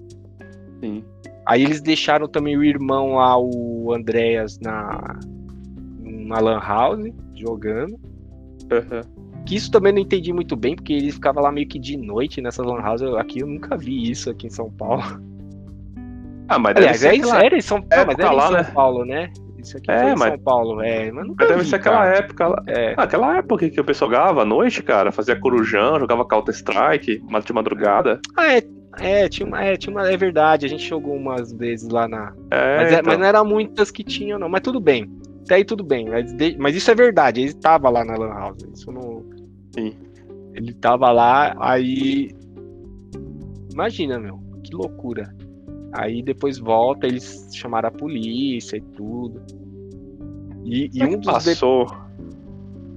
Sim. Aí eles deixaram também o irmão lá, o Andréas, na, na Lan House, jogando. Uhum. Que isso também não entendi muito bem, porque ele ficava lá meio que de noite nessa Lan House. Aqui eu nunca vi isso aqui em São Paulo. Ah, mas Aliás, é, aquela... era em São, Paulo, mas era lá, em São né? Paulo, né? Isso aqui é, mas... São Paulo, é. Mas, mas deve vi, ser aquela cara. época. É. Ah, aquela época que o pessoal jogava à noite, cara. Fazia corujão, jogava Counter-Strike, de madrugada. Ah, é. É tinha, uma, é, tinha uma. É verdade, a gente jogou umas vezes lá na. É, mas, é, então... mas não eram muitas que tinham, não. Mas tudo bem. Até aí tudo bem. Mas, de... mas isso é verdade. Ele tava lá na Lan House. Isso não. Sim. Ele tava lá, aí. Imagina, meu. Que loucura. Aí depois volta, eles chamaram a polícia e tudo. E, e um dos. Passou. De...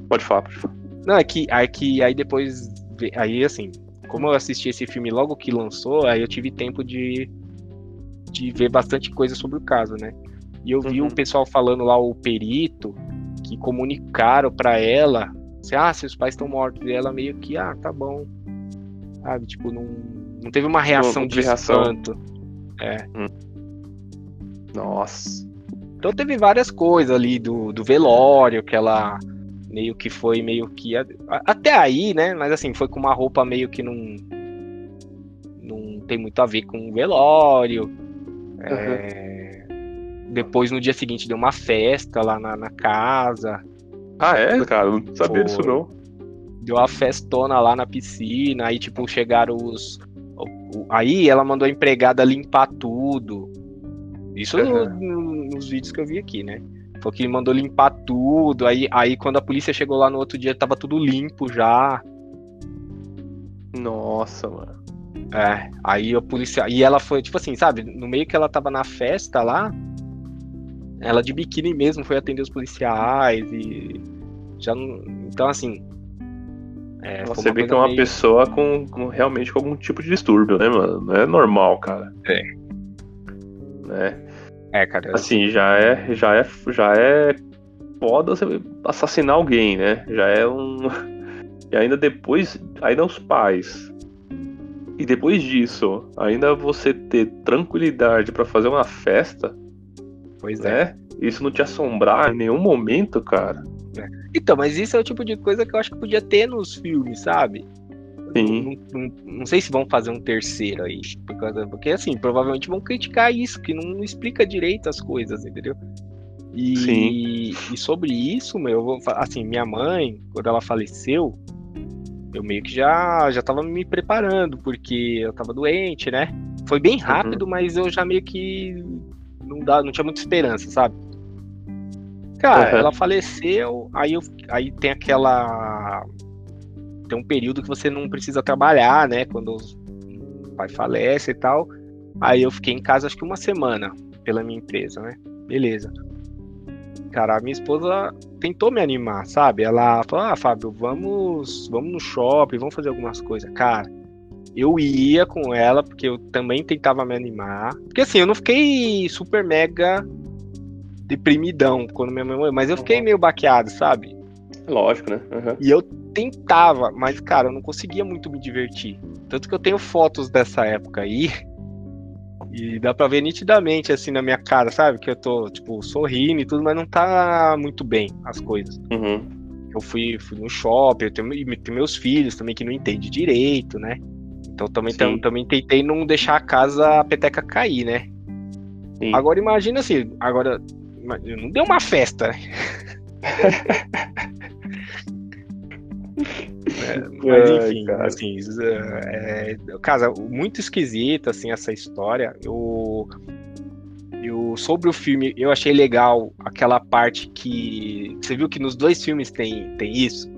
Pode falar, pode falar. Não, é que, é que aí depois. Aí assim, como eu assisti esse filme logo que lançou, aí eu tive tempo de, de ver bastante coisa sobre o caso, né? E eu vi uhum. o pessoal falando lá, o perito, que comunicaram para ela, assim, ah, seus pais estão mortos. E ela meio que, ah, tá bom. Sabe, tipo, não, não teve uma reação não, de reação. espanto. É. Hum. Nossa. Então teve várias coisas ali do, do velório, que ela meio que foi meio que. Até aí, né? Mas assim, foi com uma roupa meio que não. Não tem muito a ver com o velório. Uhum. É, depois no dia seguinte deu uma festa lá na, na casa. Ah, é, cara? Não sabia disso não. Deu uma festona lá na piscina, aí tipo, chegaram os, Aí ela mandou a empregada limpar tudo. Isso uhum. no, nos vídeos que eu vi aqui, né? Falou que mandou limpar tudo. Aí, aí quando a polícia chegou lá no outro dia, tava tudo limpo já. Nossa, mano. É, aí a polícia. E ela foi, tipo assim, sabe? No meio que ela tava na festa lá, ela de biquíni mesmo foi atender os policiais e. Já não. Então, assim, é, Você vê que é uma meio... pessoa com, com, realmente com algum tipo de distúrbio, né, mano? Não é normal, cara. É. Né? É, cara. Assim, já é, já é, já é foda você assassinar alguém, né? Já é um. *laughs* E ainda depois, ainda os pais. E depois disso, ainda você ter tranquilidade para fazer uma festa. Pois né? é. Isso não te assombrar em nenhum momento, cara. Então, mas isso é o tipo de coisa que eu acho que podia ter nos filmes, sabe? Sim. Não, não, não, sei se vão fazer um terceiro aí. Porque, porque, assim, provavelmente vão criticar isso, que não, explica direito as coisas, entendeu? E, Sim. e sobre isso, meu, eu vou, assim, minha mãe, quando ela faleceu, eu meio que já, já tava me preparando, porque eu tava doente, né? Foi bem uhum. rápido, uhum. mas eu já meio que não, dá, não tinha muita esperança, sabe? Cara, uhum. ela faleceu, aí, eu, aí tem aquela. Tem um período que você não precisa trabalhar, né? Quando o pai falece e tal. Aí eu fiquei em casa acho que uma semana pela minha empresa, né? Beleza. Cara, a minha esposa tentou me animar, sabe? Ela falou: Ah, Fábio, vamos, vamos no shopping, vamos fazer algumas coisas. Cara, eu ia com ela, porque eu também tentava me animar. Porque assim, eu não fiquei super mega deprimidão quando minha mãe morreu, mas eu fiquei meio baqueado, sabe? Lógico, né? Uhum. E eu tentava, mas, cara, eu não conseguia muito me divertir. Tanto que eu tenho fotos dessa época aí. E dá pra ver nitidamente, assim, na minha cara, sabe? Que eu tô, tipo, sorrindo e tudo, mas não tá muito bem as coisas. Uhum. Eu fui, fui no shopping, eu tenho, tenho meus filhos também que não entendem direito, né? Então também, tam, também tentei não deixar a casa, a peteca cair, né? Sim. Agora imagina assim, agora não deu uma festa. É, mas enfim, Ai, assim, é, casa, muito esquisita assim essa história. Eu, eu sobre o filme, eu achei legal aquela parte que você viu que nos dois filmes tem tem isso,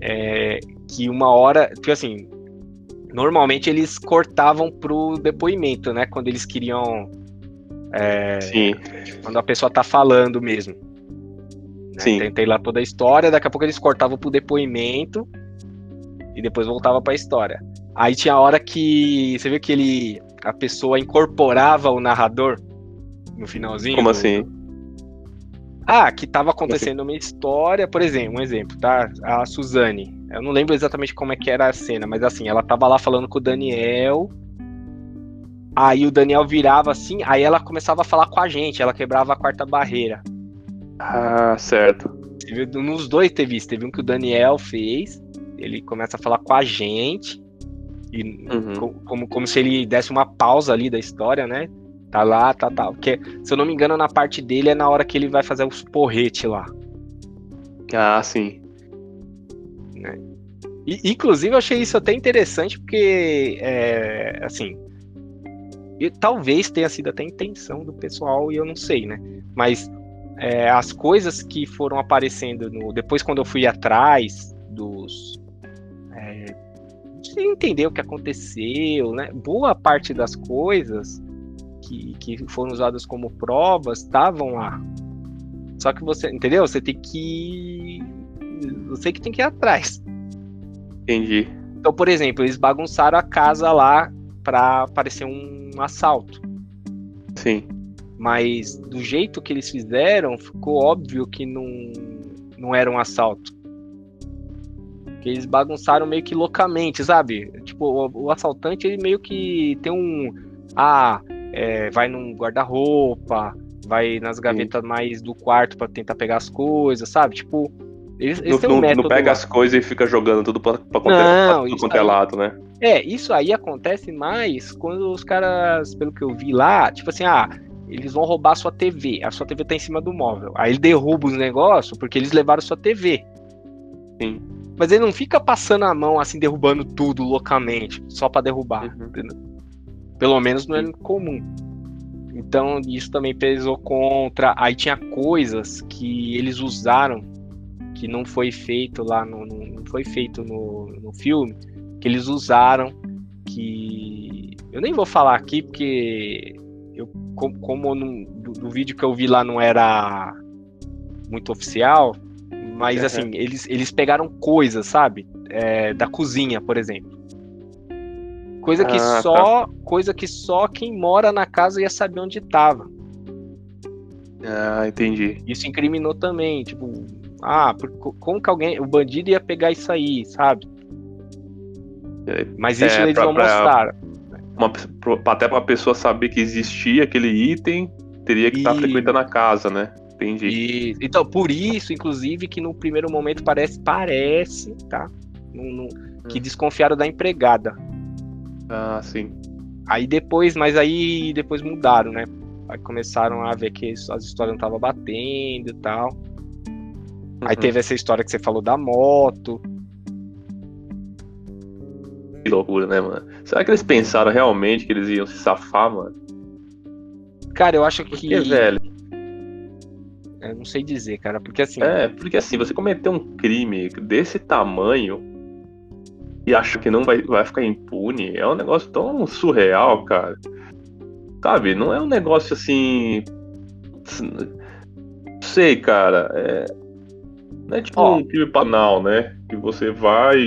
é, que uma hora, tipo assim, normalmente eles cortavam pro depoimento, né? Quando eles queriam é, Sim. Quando a pessoa tá falando mesmo. Né? Sim. Tentei lá toda a história, daqui a pouco eles cortavam pro depoimento e depois voltava pra história. Aí tinha a hora que. Você viu que ele. A pessoa incorporava o narrador no finalzinho? Como assim? Ah, que tava acontecendo uma história, por exemplo, um exemplo, tá? A Suzane. Eu não lembro exatamente como é que era a cena, mas assim, ela tava lá falando com o Daniel Aí o Daniel virava assim, aí ela começava a falar com a gente, ela quebrava a quarta barreira. Ah, certo. Nos dois teve isso. Teve um que o Daniel fez, ele começa a falar com a gente, e uhum. como, como se ele desse uma pausa ali da história, né? Tá lá, tá, tá. Porque, se eu não me engano, na parte dele é na hora que ele vai fazer o porrete lá. Ah, sim. Né? E, inclusive, eu achei isso até interessante, porque, é, assim, e talvez tenha sido até a intenção do pessoal e eu não sei, né? Mas é, as coisas que foram aparecendo no, depois quando eu fui atrás dos é, de entender o que aconteceu, né? Boa parte das coisas que, que foram usadas como provas estavam lá. Só que você, entendeu? Você tem que você que tem que ir atrás. Entendi. Então, por exemplo, eles bagunçaram a casa lá para parecer um assalto. Sim. Mas do jeito que eles fizeram, ficou óbvio que não, não era um assalto. Que eles bagunçaram meio que loucamente, sabe? Tipo, o, o assaltante, ele meio que tem um. Ah, é, vai num guarda-roupa, vai nas gavetas Sim. mais do quarto para tentar pegar as coisas, sabe? Tipo, eles, eles não, um não, pega lá. as coisas e fica jogando tudo pra, pra, não, tudo quanto é lado, né? É, isso aí acontece mais quando os caras, pelo que eu vi lá, tipo assim, ah, eles vão roubar a sua TV, a sua TV tá em cima do móvel. Aí ele derruba os negócios porque eles levaram sua TV. Sim. Mas ele não fica passando a mão assim, derrubando tudo loucamente, só para derrubar. Uhum. Pelo menos não é comum. Então isso também pesou contra. Aí tinha coisas que eles usaram que não foi feito lá no, não foi feito no, no filme que eles usaram, que eu nem vou falar aqui porque eu como, como no, do, do, vídeo que eu vi lá não era muito oficial, mas uhum. assim eles, eles pegaram coisas, sabe, é, da cozinha, por exemplo, coisa que ah, só tá. coisa que só quem mora na casa ia saber onde estava. Ah, entendi. Isso incriminou também, tipo, ah, como que alguém, o bandido ia pegar isso aí, sabe? Mas isso é, eles pra, não mostraram. Uma, até para a pessoa saber que existia aquele item, teria que estar tá frequentando a casa, né? Entendi. E, então, por isso, inclusive, que no primeiro momento parece, parece, tá? No, no, que hum. desconfiaram da empregada. Ah, sim. Aí depois, mas aí depois mudaram, né? Aí começaram a ver que as histórias não estavam batendo e tal. Aí uhum. teve essa história que você falou da moto. Que loucura, né, mano? Será que eles pensaram realmente que eles iam se safar, mano? Cara, eu acho que. Porque, velho. Eu não sei dizer, cara, porque assim. É, porque assim, você cometer um crime desse tamanho e acha que não vai, vai ficar impune, é um negócio tão surreal, cara. Sabe? Não é um negócio assim. Não sei, cara. É... Não é tipo um crime banal, né? Que você vai,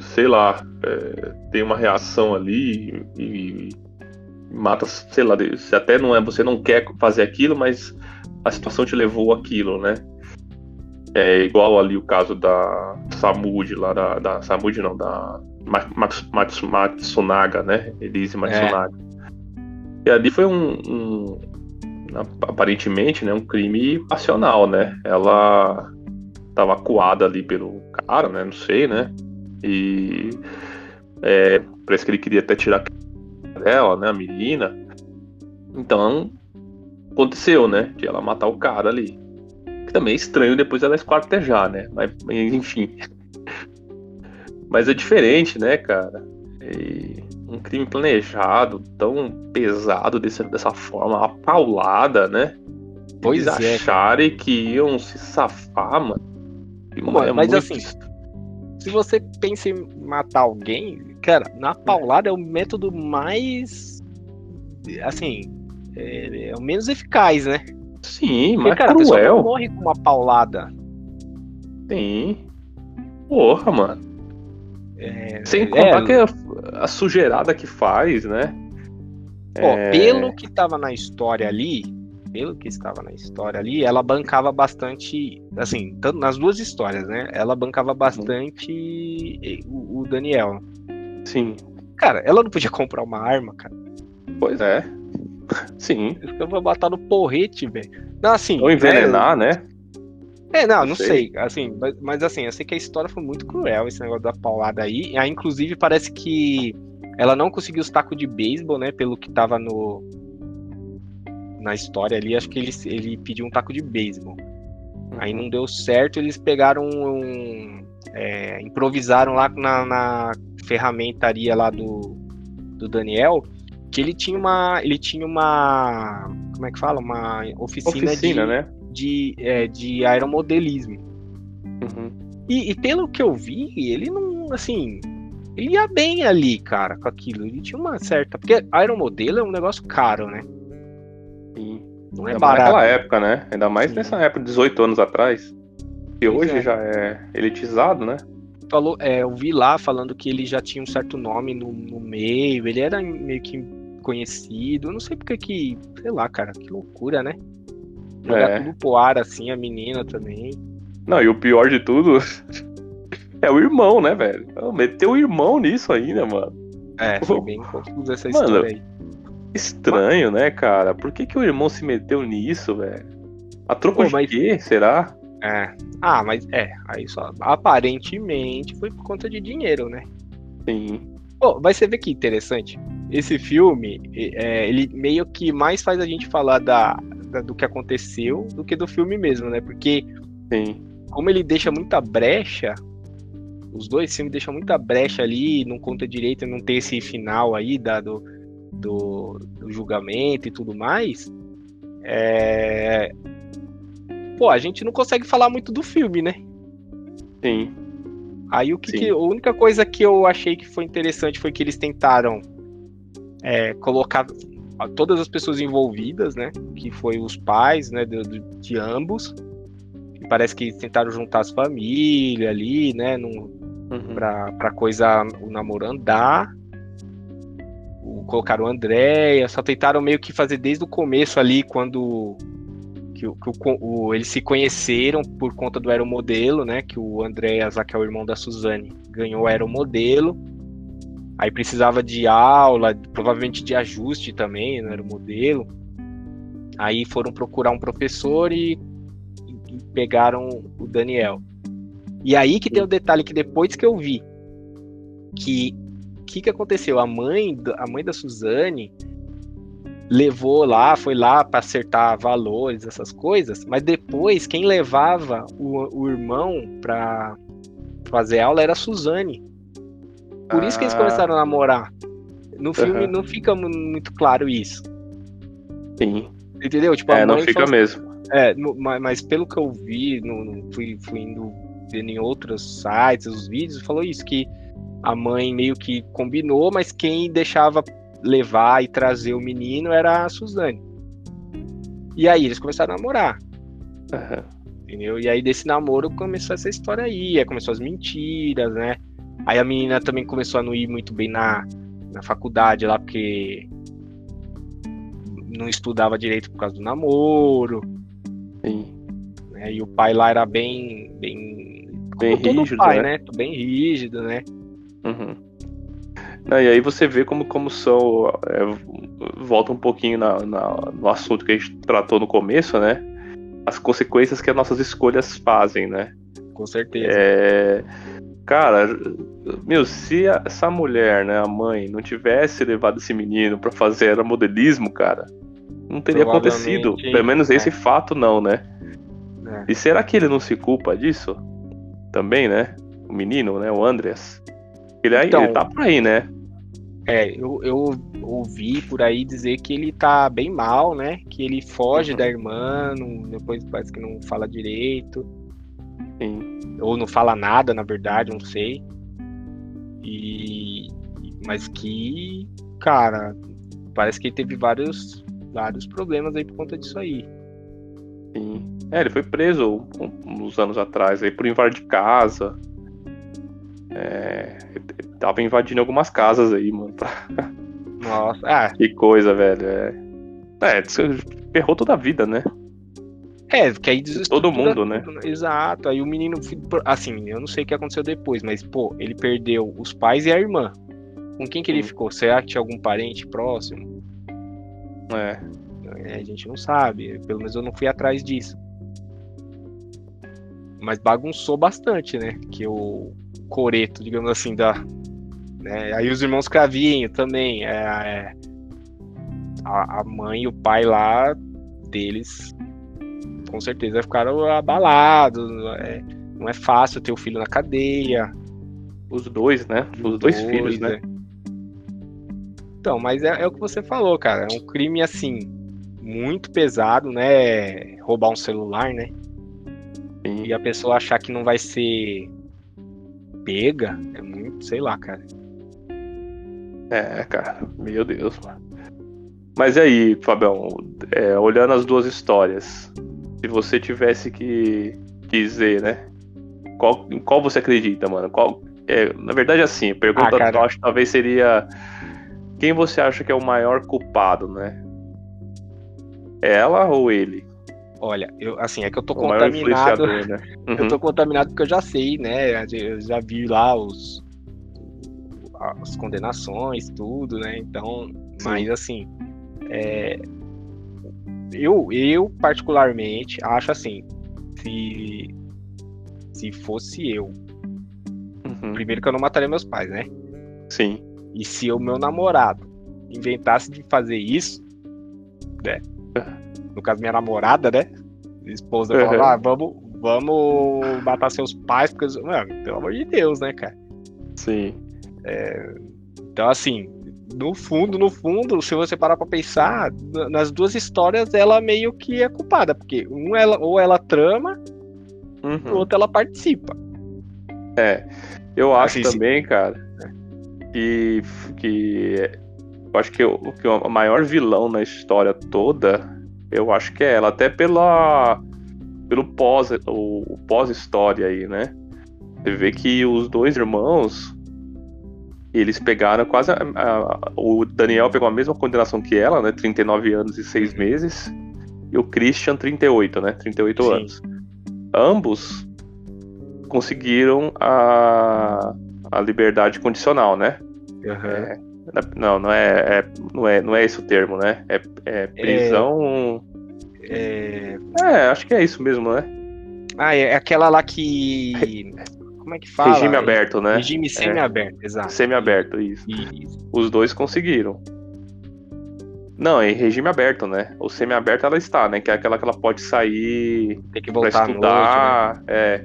sei lá, é... tem uma reação ali e, mata, sei lá, se até não é, você não quer fazer aquilo, mas a situação te levou aquilo, né? É igual ali o caso da Samud lá da, da Samud não, da Mats, Matsunaga, né? Elise é. Matsunaga. É. E ali foi um, um, aparentemente, né, um crime passional, né? Ela estava acuada ali pelo cara, né? Não sei, né? E é, parece que ele queria até tirar dela, né? A menina. Então aconteceu, né? De ela matar o cara ali. Que também é estranho depois ela esquartejar, né? Mas, enfim. *laughs* Mas é diferente, né, cara? E um crime planejado, tão pesado desse, dessa forma, a paulada, né? Pois Eles é. acharem que iam se safar, mano. Mano é mas muito... assim, se você pensa em matar alguém, cara, na paulada é o método mais. Assim, é, é o menos eficaz, né? Sim, mas cara, cruel. A não morre com uma paulada. Sim. Porra, mano. É, Sem contar é, que a, a, sujeirada que faz, né? Pô, é... pelo que tava na história ali, pelo que estava na história ali, ela bancava bastante, assim, tanto nas duas histórias, né? Ela bancava bastante o, o Daniel. Sim. Cara, ela não podia comprar uma arma, cara. Pois é. Sim. Eu vou botar no porrete, velho. Não, assim. Ou envenenar, né? né? É, não, não, sei. sei. Assim, mas, mas, assim, eu sei que a história foi muito cruel, esse negócio da paulada aí. Aí, inclusive, parece que ela não conseguiu os tacos de beisebol, né? Pelo que tava no. Na história ali, acho que ele, ele pediu um taco de beisebol. Aí não deu certo, eles pegaram um. É, improvisaram lá na, na ferramentaria lá do, do Daniel que ele tinha uma ele tinha uma como é que fala uma oficina, oficina de, né? de, é, de aeromodelismo uhum. e, e, pelo que eu vi ele não assim ele ia bem ali cara com aquilo ele tinha uma certa porque aeromodelo é um negócio caro né Não é barato naquela época né ainda mais Sim. nessa época 18 anos atrás e hoje é. já é elitizado né falou, é, eu vi lá falando que ele já tinha um certo nome no, no meio, ele era meio que conhecido. Não sei porque que. Sei lá, cara, que loucura, né? Jogar é. tudo pro ar assim, a menina também. Não, e o pior de tudo *laughs* é o irmão, né, velho? Meteu o irmão nisso ainda, mano. É, foi *laughs* bem confuso essa mano, história aí. Estranho, né, cara? Por que, que o irmão se meteu nisso, velho? A troco Pô, de mas... quê? Será? É. Ah, mas é, aí só. Aparentemente foi por conta de dinheiro, né? Sim. Pô, vai você ver que interessante. Esse filme, é, ele meio que mais faz a gente falar da, da, do que aconteceu do que do filme mesmo, né? Porque Sim. como ele deixa muita brecha, os dois filmes deixam muita brecha ali, não conta direito, não tem esse final aí da, do, do, do julgamento e tudo mais. É, pô, a gente não consegue falar muito do filme, né? Sim. Aí o que, que, a única coisa que eu achei que foi interessante foi que eles tentaram é, colocar todas as pessoas envolvidas, né? Que foi os pais, né? De, de ambos. E parece que tentaram juntar as famílias ali, né? Num, uhum. pra, pra coisa, o namoro andar. O, colocaram o Andréia, só tentaram meio que fazer desde o começo ali, quando que, que o, o, eles se conheceram por conta do aeromodelo, né? Que o Andréas, que é o irmão da Suzane, ganhou o aeromodelo. Aí precisava de aula, provavelmente de ajuste também no aeromodelo. Aí foram procurar um professor e, e pegaram o Daniel. E aí que tem o detalhe que depois que eu vi que o que, que aconteceu? A mãe, a mãe da Suzane levou lá, foi lá para acertar valores, essas coisas, mas depois quem levava o, o irmão para fazer aula era a Suzane. Por ah. isso que eles ah. começaram a namorar. No filme uhum. não fica muito claro isso. Sim. Entendeu? Tipo, é, não fica mesmo. É, mas, mas, pelo que eu vi, no, no, fui, fui indo vendo em outros sites, os vídeos, falou isso, que a mãe meio que combinou, mas quem deixava levar e trazer o menino era a Suzane. E aí eles começaram a namorar. Uhum. Entendeu? E aí desse namoro começou essa história aí, aí começou as mentiras, né? Aí a menina também começou a não ir muito bem na, na faculdade lá, porque não estudava direito por causa do namoro. Sim. Né? E o pai lá era bem. bem, bem rígido, pai, né? né? Bem rígido, né? Uhum. Não, e aí você vê como, como são. É, volta um pouquinho na, na, no assunto que a gente tratou no começo, né? As consequências que as nossas escolhas fazem, né? Com certeza. É, cara, meu, se a, essa mulher, né, a mãe, não tivesse levado esse menino para fazer modelismo, cara, não teria acontecido. Pelo menos esse é. fato não, né? É. E será que ele não se culpa disso? Também, né? O menino, né? O Andreas. Ele, então, ele tá por aí, né? É, eu, eu ouvi por aí dizer que ele tá bem mal, né? Que ele foge uhum. da irmã, não, depois parece que não fala direito. Sim. Ou não fala nada, na verdade, não sei. E. Mas que, cara, parece que ele teve vários, vários problemas aí por conta disso aí. Sim. É, ele foi preso uns anos atrás aí por invadir casa. É, tava invadindo algumas casas aí, mano. *laughs* Nossa, ah. Que coisa, velho. É, é ferrou toda a vida, né? É, que aí Todo mundo, né? Exato. Aí o menino, assim, eu não sei o que aconteceu depois, mas, pô, ele perdeu os pais e a irmã. Com quem que ele ficou? Será que tinha algum parente próximo? É. é. A gente não sabe. Pelo menos eu não fui atrás disso. Mas bagunçou bastante, né? Que o coreto, digamos assim, da. Né? Aí os irmãos Cravinho também. É, é, a, a mãe e o pai lá deles com certeza ficaram abalados. É, não é fácil ter o filho na cadeia. Os dois, né? Os dois, dois filhos, né? É. Então, mas é, é, o que você falou, cara. É um crime assim muito pesado, né? Roubar um celular, né? Sim. E a pessoa achar que não vai ser pega é muito, sei lá, cara. É, cara, meu Deus, mano. Mas e aí, Fabião, é, olhando as duas histórias, se você tivesse que dizer, né? Qual, qual você acredita, mano? Qual, é, na verdade, assim, a pergunta ah, eu acho talvez seria quem você acha que é o maior culpado, né? Ela ou ele? Olha, eu, assim, é que eu tô o contaminado. Né? Uhum. *laughs* Eu tô uhum. contaminado porque eu já sei, né? Eu já vi lá os as condenações, tudo, né? Então, Sim. mas assim, é, eu, eu particularmente acho assim, se se fosse eu, uhum. primeiro que eu não mataria meus pais, né? Sim. E se o meu namorado inventasse de fazer isso, né? No caso, minha namorada, né? Minha esposa uhum. falou, ah, vamos, vamos matar seus pais, porque, mano, pelo amor de Deus, né, cara? Sim. É, então, assim, no fundo, no fundo, se você parar pra pensar, nas duas histórias ela meio que é culpada, porque um ela, ou ela trama, uhum. o outro ela participa. É, eu acho assim, também, se... cara, que, que eu acho que o, que o maior vilão na história toda, eu acho que é ela, até pela pelo pós o, pós história aí, né? Você vê que os dois irmãos eles pegaram quase a, a, o Daniel pegou a mesma condenação que ela, né? 39 anos e 6 uhum. meses. E o Christian 38, né? 38 Sim. anos. Ambos conseguiram a, a liberdade condicional, né? Uhum. É, não, não é, é, não é, não é esse o termo, né? É, é prisão. É... é... acho que é isso mesmo, né? Ah, é aquela lá que. *laughs* Como é que fala? Regime aberto, né? Regime é. semi-aberto, exato. Semi-aberto, isso. isso. Os dois conseguiram. Não, em regime aberto, né? O semi-aberto ela está, né? Que é aquela que ela pode sair Tem que voltar pra estudar. Noite, né? É.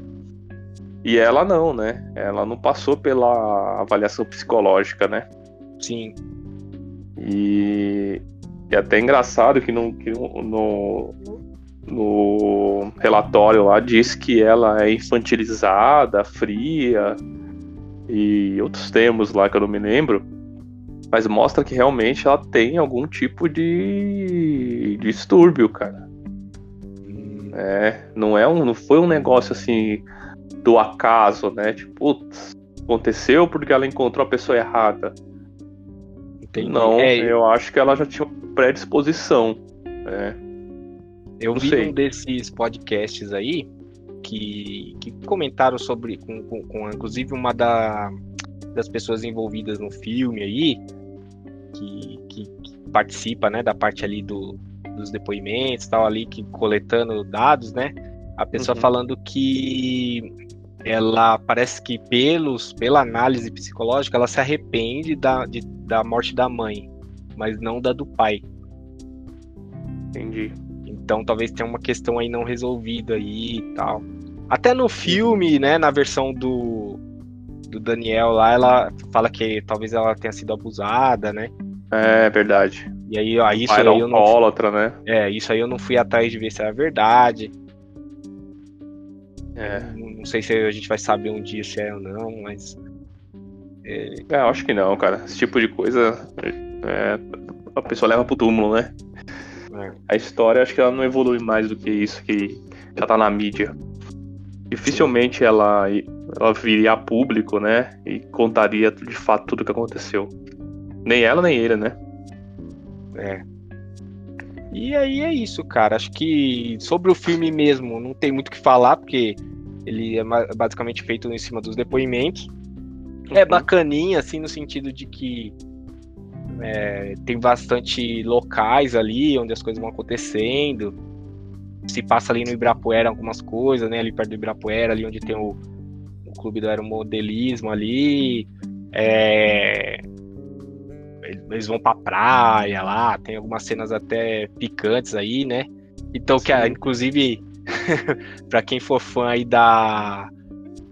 E ela não, né? Ela não passou pela avaliação psicológica, né? Sim. E é até engraçado que, no, que no, no relatório lá diz que ela é infantilizada, fria e outros termos lá que eu não me lembro, mas mostra que realmente ela tem algum tipo de, de distúrbio, cara. É, não é um, não foi um negócio assim do acaso, né? Tipo, putz, aconteceu porque ela encontrou a pessoa errada. Entendi. Não, é, eu acho que ela já tinha predisposição. Né? Eu vi sei. um desses podcasts aí que, que comentaram sobre, com, com, com inclusive uma da, das pessoas envolvidas no filme aí, que, que, que participa, né, da parte ali do, dos depoimentos, tal ali que coletando dados, né? A pessoa uhum. falando que ela parece que pelos pela análise psicológica ela se arrepende da, de, da morte da mãe, mas não da do pai. Entendi. Então talvez tenha uma questão aí não resolvida aí e tal. Até no filme, né, na versão do, do Daniel lá, ela fala que talvez ela tenha sido abusada, né? É verdade. E aí, ó, isso aí eu não. Fui, né? É, isso aí eu não fui atrás de ver se era verdade. É. Não, sei se a gente vai saber um dia se é ou não, mas. É, é eu acho que não, cara. Esse tipo de coisa. É, a pessoa leva pro túmulo, né? É. A história, acho que ela não evolui mais do que isso que já tá na mídia. Dificilmente ela, ela viria a público, né? E contaria de fato tudo o que aconteceu. Nem ela, nem ele, né? É. E aí é isso, cara. Acho que sobre o filme mesmo, não tem muito o que falar, porque ele é basicamente feito em cima dos depoimentos. É uhum. É bacaninha, assim, no sentido de que é, tem bastante locais ali onde as coisas vão acontecendo. Se passa ali no Ibirapuera algumas coisas, né? Ali perto do Ibirapuera, ali onde tem o, o clube do aeromodelismo ali. É, eles vão pra praia lá, tem algumas cenas até picantes aí, né? Então, que inclusive, *laughs* para quem for fã aí da,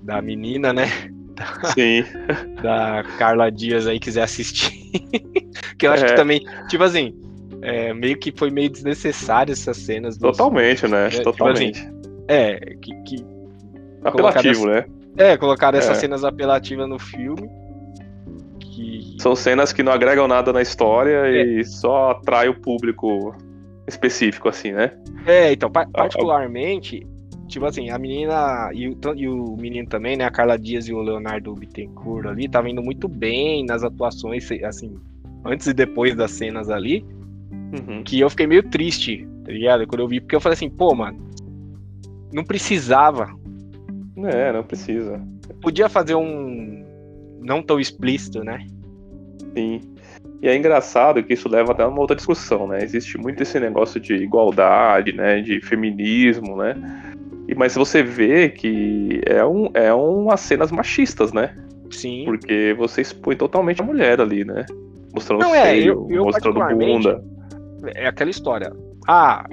da menina, né? Sim. *laughs* Da Carla Dias aí quiser assistir. *laughs* que eu acho é. que também, tipo assim, é, meio que foi meio desnecessário essas cenas. Dos, Totalmente, né? Tipo Totalmente. Assim, é, que. que Apelativo, né? É, colocaram essas é. cenas apelativas no filme. Que... São cenas que não agregam nada na história é. e só atrai o público específico, assim, né? É, então, particularmente, tipo assim, a menina e o, e o menino também, né? A Carla Dias e o Leonardo Bittencourt ali, tava indo muito bem nas atuações, assim, antes e depois das cenas ali. Uhum. Que eu fiquei meio triste, tá ligado? Quando eu vi, porque eu falei assim, pô, mano, não precisava. É, não precisa. Podia fazer um. Não tão explícito, né? Sim. E é engraçado que isso leva até a uma outra discussão, né? Existe muito esse negócio de igualdade, né? De feminismo, né? E, mas você vê que é, um, é umas cenas machistas, né? Sim. Porque você expõe totalmente a mulher ali, né? Mostrando Não, é, eu, eu mostrando bunda. É aquela história. Ah,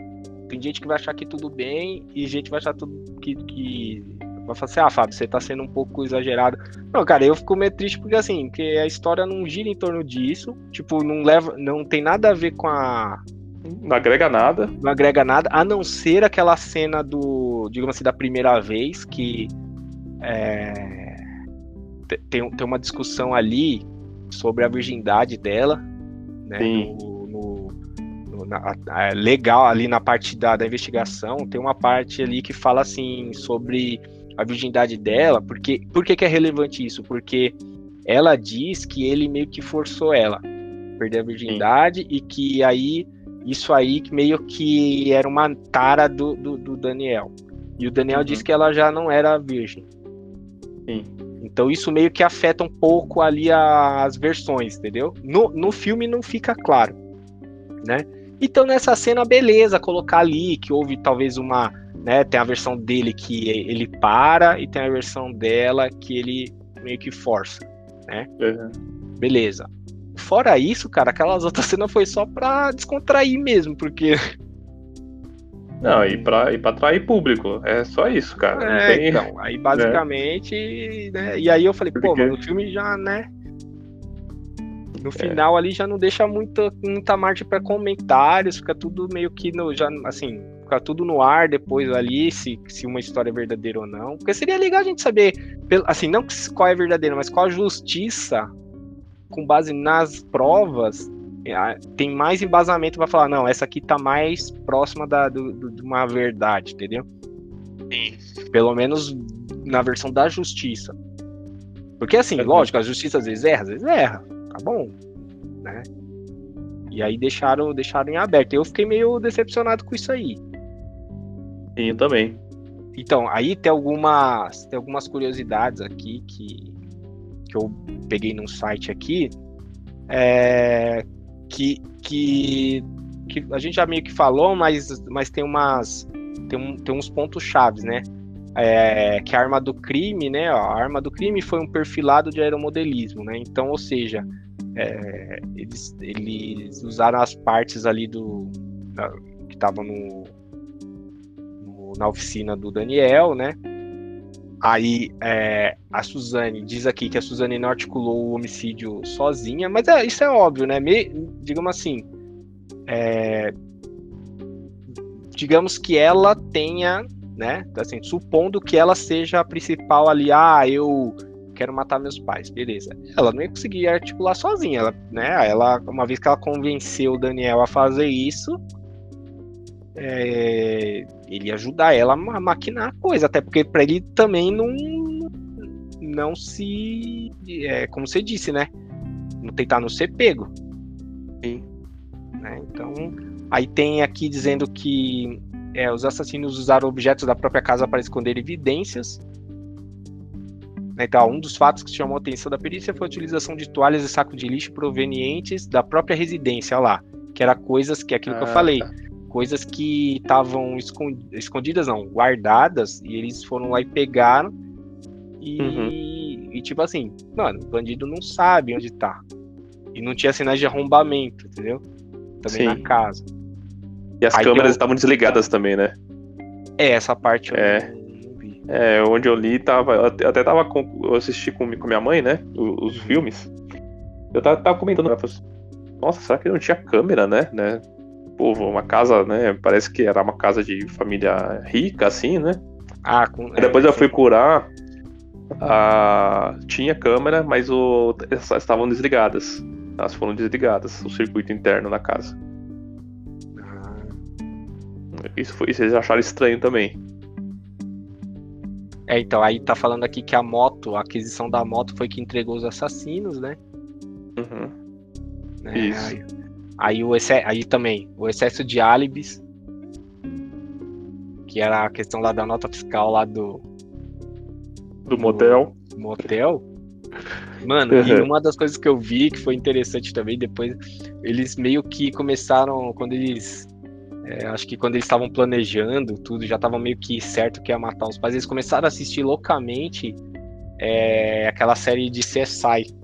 tem gente que vai achar que tudo bem e gente vai achar tudo que, que vai falar assim, ah, Fábio, você tá sendo um pouco exagerado. Não, cara, eu fico meio triste porque assim, porque a história não gira em torno disso, tipo, não leva, não tem nada a ver com a não agrega nada. Não agrega nada, a não ser aquela cena do, digamos assim, da primeira vez que é, tem, tem uma discussão ali sobre a virgindade dela, né? No, no, no, na, a, legal ali na parte da, da investigação, tem uma parte ali que fala assim sobre a virgindade dela, porque por que, que é relevante isso? Porque ela diz que ele meio que forçou ela a perder a virgindade Sim. e que aí isso aí meio que era uma tara do, do, do Daniel. E o Daniel uhum. disse que ela já não era virgem. Sim. Então isso meio que afeta um pouco ali as versões, entendeu? No, no filme não fica claro, né? Então nessa cena, beleza, colocar ali que houve talvez uma, né? Tem a versão dele que ele para e tem a versão dela que ele meio que força, né? Uhum. Beleza. Fora isso, cara, aquelas outras cenas foi só pra descontrair mesmo, porque. *laughs* Não, e pra, e pra atrair público. É só isso, cara. É, tem... então, aí *laughs* basicamente. Né? Né? E aí eu falei, porque... pô, mano, o filme já, né? No é. final é. ali já não deixa muita, muita margem para comentários, fica tudo meio que no, já, assim, ficar tudo no ar depois ali, se, se uma história é verdadeira ou não. Porque seria legal a gente saber, assim, não qual é verdadeira, mas qual a justiça, com base nas provas, é, tem mais embasamento para falar, não, essa aqui tá mais próxima da, do, do, de uma verdade, entendeu? Sim. Pelo menos na versão da justiça. Porque assim, lógico, a justiça às vezes erra, às vezes erra, tá bom, né? E aí deixaram, deixaram em aberto. Eu fiquei meio decepcionado com isso aí. Sim, eu também. Então, aí tem algumas, tem algumas curiosidades aqui que, que eu peguei num site aqui. É, que, que, que a gente já meio que falou, mas, mas tem umas. Tem, um, tem uns pontos chaves, né? É, que a arma do crime, né? a arma do crime foi um perfilado de aeromodelismo, né? Então, ou seja, é, eles, eles usaram as partes ali do que estavam no, na oficina do Daniel, né? Aí é, a Suzane diz aqui que a Suzane não articulou o homicídio sozinha, mas é, isso é óbvio, né? Me, digamos assim, é, digamos que ela tenha, né? Assim, supondo que ela seja a principal ali, ah, eu quero matar meus pais, beleza. Ela não ia conseguir articular sozinha, ela, né? Ela, uma vez que ela convenceu o Daniel a fazer isso, é, ele ajudar ela a maquinar a coisa, até porque para ele também não não se, é, como você disse, né? Não tentar não ser pego. Sim. Né? Então, aí tem aqui dizendo que é, os assassinos usaram objetos da própria casa para esconder evidências então, um dos fatos que chamou a atenção da perícia foi a utilização de toalhas e saco de lixo provenientes da própria residência lá, que era coisas que aquilo ah, que eu ah, falei, tá. Coisas que estavam escondidas, não, guardadas, e eles foram lá e pegaram. E, uhum. e tipo assim, mano, o bandido não sabe onde tá. E não tinha sinais de arrombamento, entendeu? Também Sim. na casa. E as Aí câmeras eu... estavam desligadas também, né? É, essa parte é. É, onde eu li, tava, eu até tava com, eu assisti com, com minha mãe, né? Os, os filmes. Eu tava, tava comentando, assim, nossa, será que não tinha câmera, né? né? Pô, uma casa, né? Parece que era uma casa de família rica, assim, né? Ah, com, é, depois eu fui curar. A, tinha câmera, mas o, estavam desligadas. Elas foram desligadas, o circuito interno da casa. Ah. Isso foi, vocês acharam estranho também. É, então, aí tá falando aqui que a moto, a aquisição da moto foi que entregou os assassinos, né? Uhum. É, Isso. Aí, aí, o aí também, o excesso de álibis, que era a questão lá da nota fiscal lá do... Do, do motel. motel. Mano, uhum. e uma das coisas que eu vi que foi interessante também, depois eles meio que começaram, quando eles é, acho que quando eles estavam planejando tudo, já estava meio que certo que ia matar os pais. Eles começaram a assistir loucamente é, aquela série de CSI.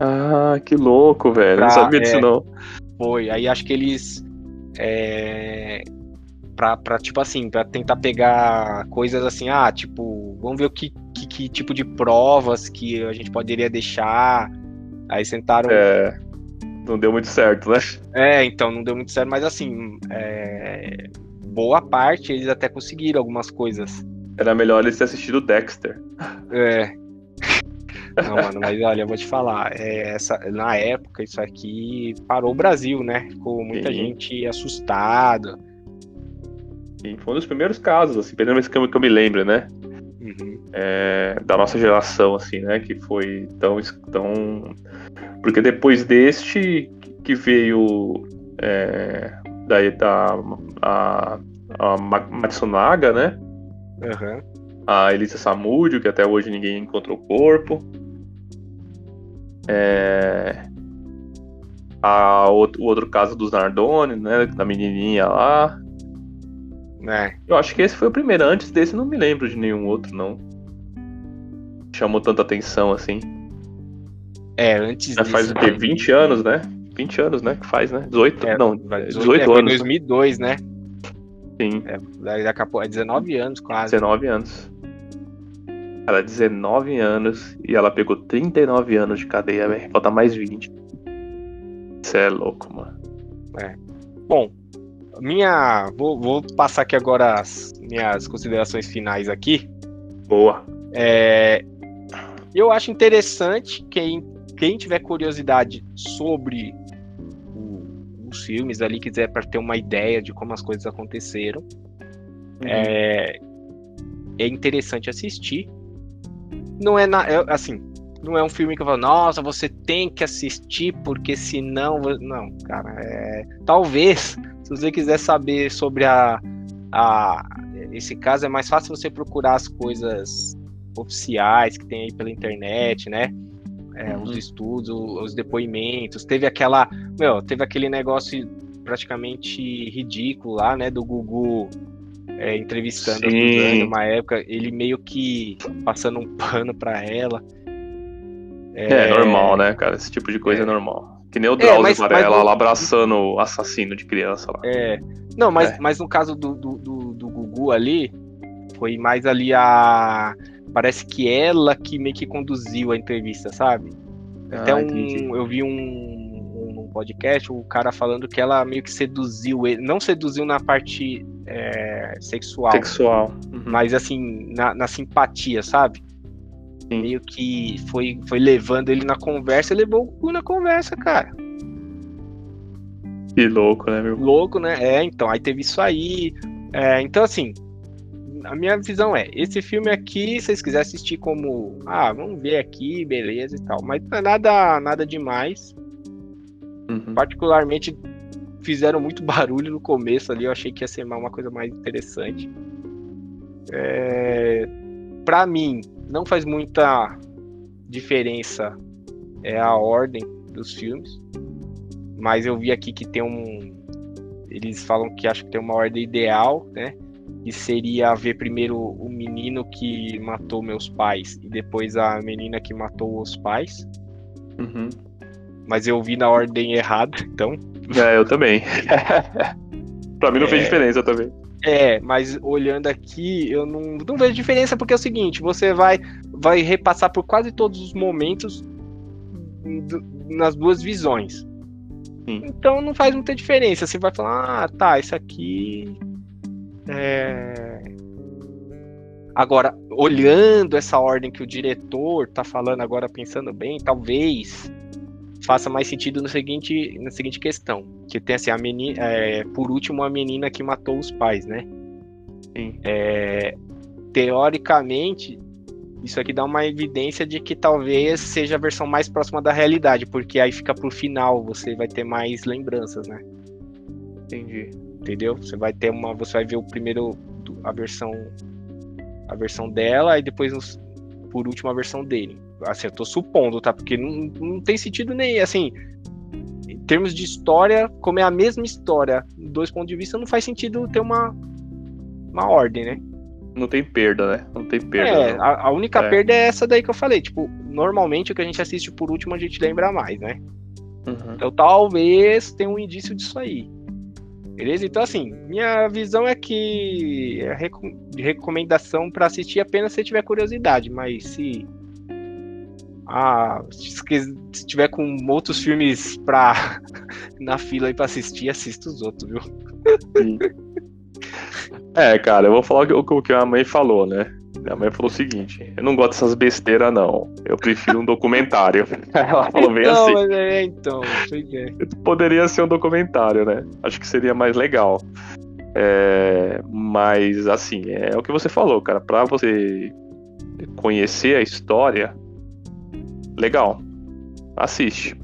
Ah, que louco, velho. Pra, não sabia disso, é, não. Foi. Aí acho que eles. É, pra, pra, tipo assim, pra tentar pegar coisas assim, ah, tipo, vamos ver o que, que, que tipo de provas que a gente poderia deixar. Aí sentaram. É não deu muito certo, né? É, então não deu muito certo, mas assim, é... boa parte eles até conseguiram algumas coisas. Era melhor eles ter assistido Dexter. É. Não, mano, mas olha, eu vou te falar, é, essa, na época isso aqui parou o Brasil, né? Ficou muita Sim. gente assustada. Sim, foi um dos primeiros casos, assim, pelo menos que eu, que eu me lembro, né? Uhum. É, da nossa geração, assim, né? Que foi tão, tão. Porque depois deste que veio é, daí da a, a Matsunaga, né? Uhum. A Elisa Samudio, que até hoje ninguém encontrou o corpo. É, a, o, o outro caso dos Nardone, né? Da menininha lá. É. Eu acho que esse foi o primeiro. Antes desse, não me lembro de nenhum outro, não. Chamou tanta atenção assim. É, antes Já faz o quê? 20 anos, né? 20 anos, né? Que faz, né? 18? É, não, 18, 18 é, anos. 2002, né? Sim. É, daqui a pouco, é 19 anos quase. 19 anos. Ela 19 anos e ela pegou 39 anos de cadeia, velho. Falta mais 20. Isso é louco, mano. É. Bom, minha. Vou, vou passar aqui agora as minhas considerações finais aqui. Boa. É, eu acho interessante quem, quem tiver curiosidade sobre o, os filmes ali, quiser para ter uma ideia de como as coisas aconteceram, uhum. é, é interessante assistir. Não é, na, é assim, não é um filme que eu falo, nossa, você tem que assistir, porque senão. Não, cara, é... talvez, *laughs* se você quiser saber sobre a, a. Esse caso, é mais fácil você procurar as coisas oficiais que tem aí pela internet, né? É, uhum. Os estudos, os depoimentos. Teve aquela. Meu, teve aquele negócio praticamente ridículo lá, né? Do Gugu é, entrevistando a Suzane numa época, ele meio que passando um pano para ela. É, é, normal, né, cara? Esse tipo de coisa é, é normal. Que nem o é, Drauzio é, Varela mas... lá abraçando o assassino de criança lá. É. Não, mas, é. mas no caso do, do, do, do Gugu ali, foi mais ali a. Parece que ela que meio que conduziu a entrevista, sabe? Ah, Até um. Eu vi um, podcast, o cara falando que ela meio que seduziu ele. Não seduziu na parte é, sexual. Sexual. Uhum. Mas assim, na, na simpatia, sabe? Sim. meio que foi, foi levando ele na conversa levou o cu na conversa, cara. Que louco, né, meu? Louco, né? É, então, aí teve isso aí. É, então, assim, a minha visão é, esse filme aqui, se vocês quiserem assistir como, ah, vamos ver aqui, beleza e tal, mas não é nada, nada demais. Uhum. Particularmente, fizeram muito *laughs* barulho no começo ali, eu achei que ia ser uma coisa mais interessante. É, para mim, não faz muita diferença é a ordem dos filmes, mas eu vi aqui que tem um eles falam que acho que tem uma ordem ideal, né? Que seria ver primeiro o menino que matou meus pais e depois a menina que matou os pais. Uhum. Mas eu vi na ordem errada, então. É, eu também. *laughs* pra mim não é... fez diferença também. É, mas olhando aqui, eu não, não vejo diferença, porque é o seguinte, você vai, vai repassar por quase todos os momentos do, nas duas visões. Sim. Então não faz muita diferença. Você vai falar, ah, tá, isso aqui. É... Agora, olhando essa ordem que o diretor tá falando agora, pensando bem, talvez faça mais sentido no seguinte, na seguinte questão, que tem assim a menina, é, por último a menina que matou os pais, né? Sim. É, teoricamente, isso aqui dá uma evidência de que talvez seja a versão mais próxima da realidade, porque aí fica pro final, você vai ter mais lembranças, né? Entendi. Entendeu? Você vai ter uma, você vai ver o primeiro a versão a versão dela e depois por último a versão dele. Assim, eu tô supondo, tá? Porque não, não tem sentido nem, assim, em termos de história, como é a mesma história, dois pontos de vista, não faz sentido ter uma, uma ordem, né? Não tem perda, né? Não tem perda. É, a, a, única é. perda é essa daí que eu falei. Tipo, normalmente o que a gente assiste por último a gente lembra mais, né? Uhum. Então talvez tenha um indício disso aí. Beleza? Então, assim, minha visão é que é de recomendação para assistir apenas se tiver curiosidade, mas se ah, se tiver com outros filmes pra, *laughs* na fila aí pra assistir, assista os outros, viu? Sim. É, cara, eu vou falar o que, o que a mãe falou, né? Minha mãe falou o seguinte: eu não gosto dessas besteiras, não. Eu prefiro um documentário. *laughs* Ela falou bem então, assim. É, então, Poderia ser um documentário, né? Acho que seria mais legal. É, mas, assim, é o que você falou, cara. Pra você conhecer a história, legal, assiste.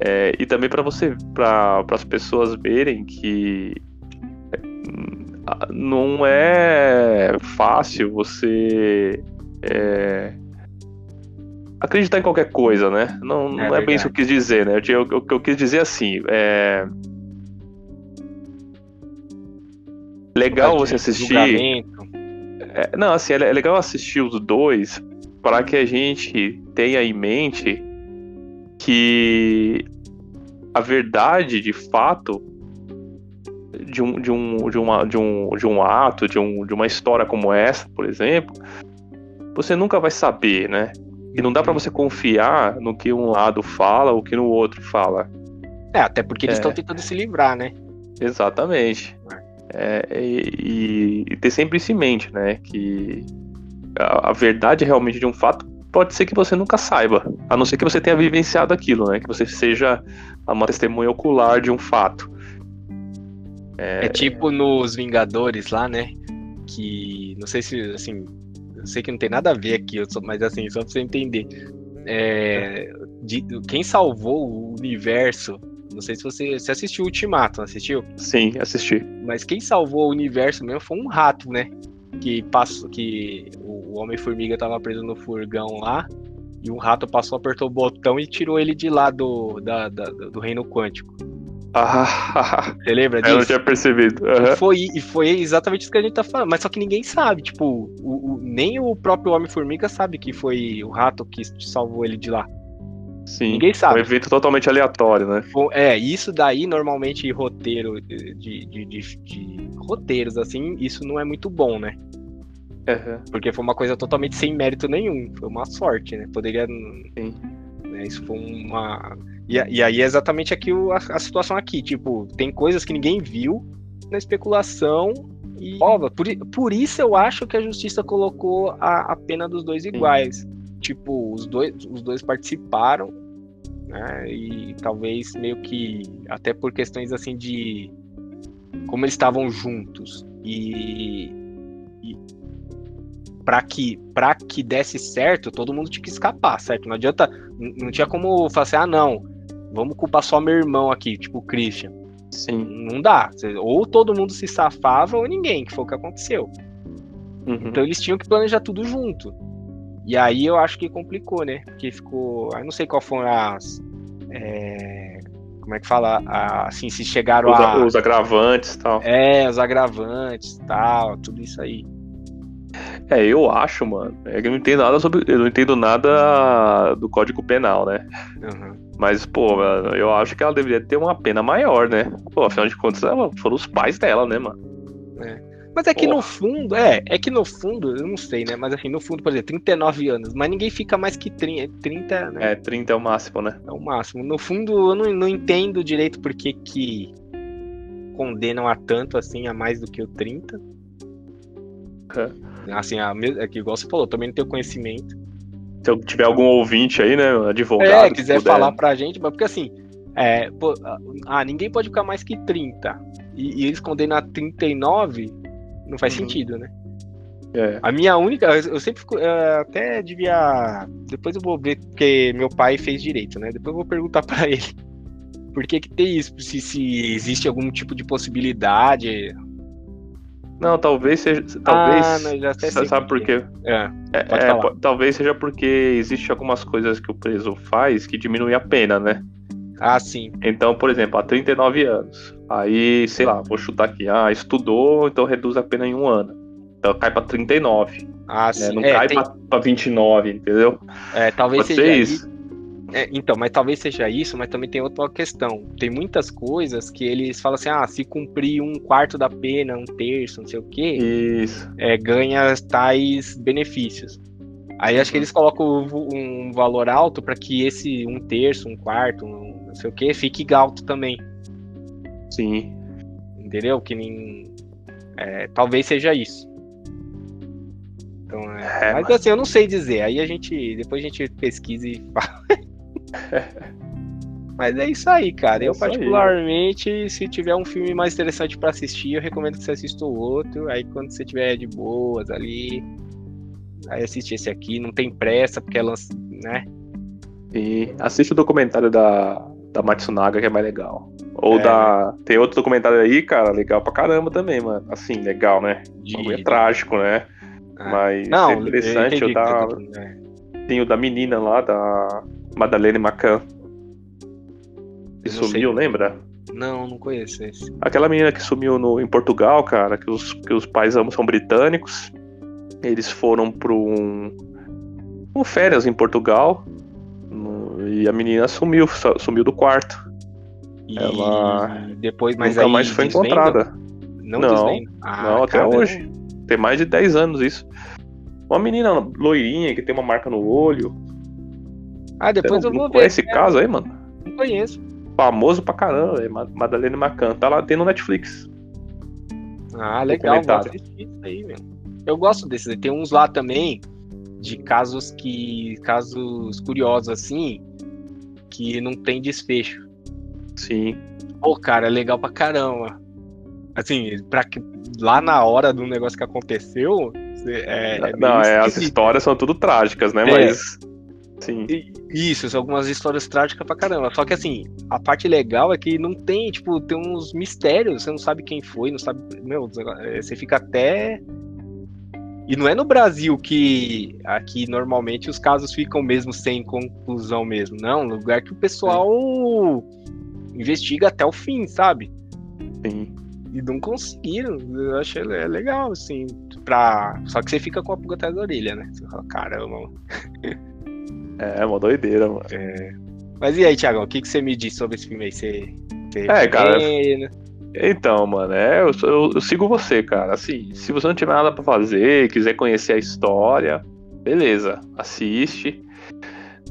É, e também para você, para as pessoas verem que é, não é fácil você é, acreditar em qualquer coisa, né? Não, não é, é bem isso que eu quis dizer, né? O que eu, quis dizer assim, é legal você assistir. É, não, assim, é legal assistir os dois para que a gente tenha em mente que a verdade de fato de um, de um, de uma, de um, de um ato, de, um, de uma história como essa, por exemplo, você nunca vai saber, né? E não dá para você confiar no que um lado fala ou que no outro fala. É, até porque eles estão é. tentando se livrar, né? Exatamente. É, e, e, ter sempre isso em mente, né? Que a, a, verdade realmente de um fato pode ser que você nunca saiba, a não ser que você tenha vivenciado aquilo, né? Que você seja uma testemunha ocular de um fato. É, é tipo nos Vingadores lá, né? Que não sei se assim, eu sei que não tem nada a ver aqui, mas assim, só pra você entender. É, de, quem salvou o universo não sei se você, você assistiu Ultimato, assistiu? Sim, assisti. Mas quem salvou o universo mesmo foi um rato, né? Que passou, que o Homem-Formiga tava preso no furgão lá, e um rato passou, apertou o botão e tirou ele de lá do, da, da do reino quântico. Ah, Você lembra disso? Eu não tinha percebido. Uhum. E, foi, e foi exatamente isso que a gente tá falando. Mas só que ninguém sabe. Tipo, o, o nem o próprio Homem-Formiga sabe que foi o rato que salvou ele de lá. Sim, Ninguém sabe. Um evento totalmente aleatório, né? É, isso daí normalmente roteiro de, de, de, de roteiros, assim, isso não é muito bom, né? Uhum. Porque foi uma coisa totalmente sem mérito nenhum. Foi uma sorte, né? Poderia. Sim. Né, isso foi uma. E, e aí é exatamente aqui o, a, a, situação aqui. Tipo, tem coisas que ninguém viu na especulação. E, por, por isso eu acho que a justiça colocou a, a pena dos dois iguais. Sim tipo, os dois, os dois participaram, né? E talvez meio que até por questões assim de como eles estavam juntos e, e para que para que desse certo, todo mundo tinha que escapar, certo? Não adianta, não tinha como falar assim, ah, não, vamos culpar só meu irmão aqui, tipo o Christian. Sim. Não dá. Ou todo mundo se safava ou ninguém, que foi o que aconteceu. Uhum. Então eles tinham que planejar tudo junto. E aí eu acho que complicou, né? Porque ficou. Eu não sei qual foram as. É, como é que fala? assim, se chegaram os, a. Os agravantes e tal. É, os agravantes tal, tudo isso aí. É, eu acho, mano. É que eu não entendo nada sobre. Eu não entendo nada do Código Penal, né? Uhum. Mas, pô, eu acho que ela deveria ter uma pena maior, né? Pô, afinal de contas, foram os pais dela, né, mano? É. Mas é que Porra. no fundo, é, é que no fundo, eu não sei, né? Mas assim, no fundo, por exemplo, 39 anos, mas ninguém fica mais que 30, 30 né? É, 30 é o máximo, né? É o máximo. No fundo, eu não, não entendo direito por que que condenam a tanto assim, a mais do que o 30. É. Assim, a, é que igual você falou, também não tenho conhecimento. Se eu tiver algum ouvinte aí, né, advogado. É, quiser falar pra gente, mas porque assim, é, pô, ah, ninguém pode ficar mais que 30. E, e eles condenam a 39, não faz uhum. sentido, né? É. A minha única. Eu sempre fico. Eu até devia. Depois eu vou ver, porque meu pai fez direito, né? Depois eu vou perguntar *laughs* para ele. Por que, que tem isso? Se, se existe algum tipo de possibilidade. Não, talvez seja. Talvez. Ah, não, já sabe, sabe por quê? É, é, é talvez seja porque existe algumas coisas que o preso faz que diminui a pena, né? Ah, sim. Então, por exemplo, há 39 anos. Aí, sei lá, vou chutar aqui. Ah, estudou, então reduz a pena em um ano. Então cai pra 39. Ah, né? sim. Não é, cai tem... pra, pra 29, entendeu? É, talvez Pode seja isso. É, então, mas talvez seja isso, mas também tem outra questão. Tem muitas coisas que eles falam assim: ah, se cumprir um quarto da pena, um terço, não sei o quê, isso. É, ganha tais benefícios. Aí acho que eles colocam um valor alto para que esse um terço, um quarto, um não sei o que, fique alto também. Sim. Entendeu? Que nem. É, talvez seja isso. Então, é, é, mas, mas assim, eu não sei dizer. Aí a gente. Depois a gente pesquisa e fala. *laughs* mas é isso aí, cara. É eu, particularmente, aí. se tiver um filme mais interessante para assistir, eu recomendo que você assista o outro. Aí quando você tiver de boas ali. Aí assiste esse aqui, não tem pressa, porque é lance, né? E assiste o documentário da, da Matsunaga, que é mais legal. Ou é. da. Tem outro documentário aí, cara, legal pra caramba também, mano. Assim, legal, né? De... É trágico, né? Ah. Mas Não, é interessante. O da... É. Tem o da menina lá, da Madalene Macan. Que sumiu, lembra? Não, não conheço esse. Aquela menina que sumiu no, em Portugal, cara, que os, que os pais ambos são britânicos. Eles foram para um, um férias em Portugal. No, e a menina sumiu, sumiu do quarto. E ela depois mas nunca mais foi desvenda? encontrada. Não, não, ah, não até hoje. Tem mais de 10 anos isso. Uma menina loirinha que tem uma marca no olho. Ah, depois não, eu vou ver. Conhece esse caso aí, mano? Não conheço. famoso pra caramba, é Madalena Macan. Tá lá, tem no Netflix. Ah, legal, aí. Eu gosto desses, tem uns lá também de casos que. casos curiosos assim, que não tem desfecho. Sim. Pô, cara, é legal pra caramba. Assim, pra que, lá na hora do negócio que aconteceu. É, é não, é, as histórias são tudo trágicas, né? É. Mas. Sim. Isso, são algumas histórias trágicas pra caramba. Só que assim, a parte legal é que não tem, tipo, tem uns mistérios, você não sabe quem foi, não sabe. Meu, é, você fica até. E não é no Brasil que aqui normalmente os casos ficam mesmo sem conclusão mesmo. Não, lugar que o pessoal é. Investiga até o fim, sabe? Sim. E não conseguiram. Eu achei legal, assim. Pra... Só que você fica com a pulga atrás da orelha, né? Você fala, caramba. *laughs* É, uma doideira, mano. É. Mas e aí, Thiago, o que, que você me diz sobre esse filme aí? Você, você é, cara. Então, mano, é, eu, eu, eu, sigo você, cara. Assim, se você não tiver nada para fazer, quiser conhecer a história, beleza, assiste.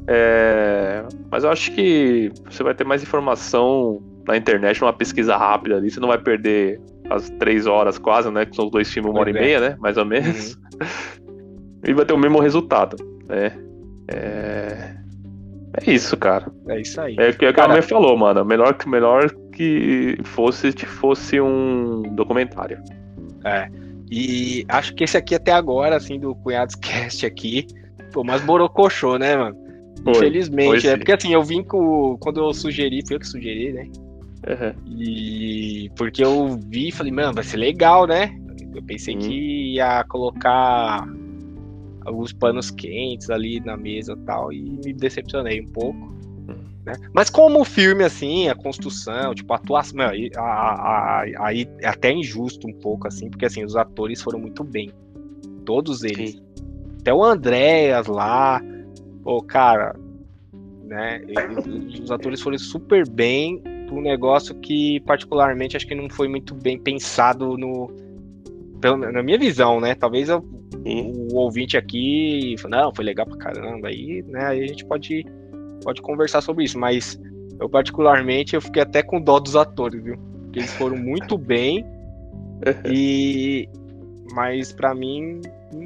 É, mas eu acho que você vai ter mais informação na internet, numa pesquisa rápida ali. Você não vai perder as três horas quase, né? Que são os dois filmes, uma hora e é. meia, né? Mais ou menos. Uhum. *laughs* e vai ter o mesmo resultado, né? É... é isso, cara. É isso aí. É o que a mãe falou, mano. Melhor que, melhor que fosse se fosse um documentário. É. E acho que esse aqui até agora, assim, do Cunhados Cast aqui, pô, mais borocochô, né, mano? Foi, Infelizmente, foi, é porque assim, eu vim com. Quando eu sugeri, foi eu que sugeri, né? Uhum. E porque eu vi e falei, mano, vai ser legal, né? Eu pensei que ia colocar alguns panos quentes ali na mesa e tal, e me decepcionei um pouco. Né? Mas como o filme, assim, a construção, tipo, a atuação, aí, aí é até injusto um pouco, assim, porque assim, os atores foram muito bem. Todos eles. Sim. Até o Andréas lá, pô, cara, né? Os atores foram super bem para um negócio que, particularmente, acho que não foi muito bem pensado no. Na minha visão, né? Talvez eu o ouvinte aqui não, foi legal pra caramba, aí, né, aí a gente pode, pode conversar sobre isso, mas eu particularmente eu fiquei até com dó dos atores, viu? Porque eles foram muito bem *laughs* e mas para mim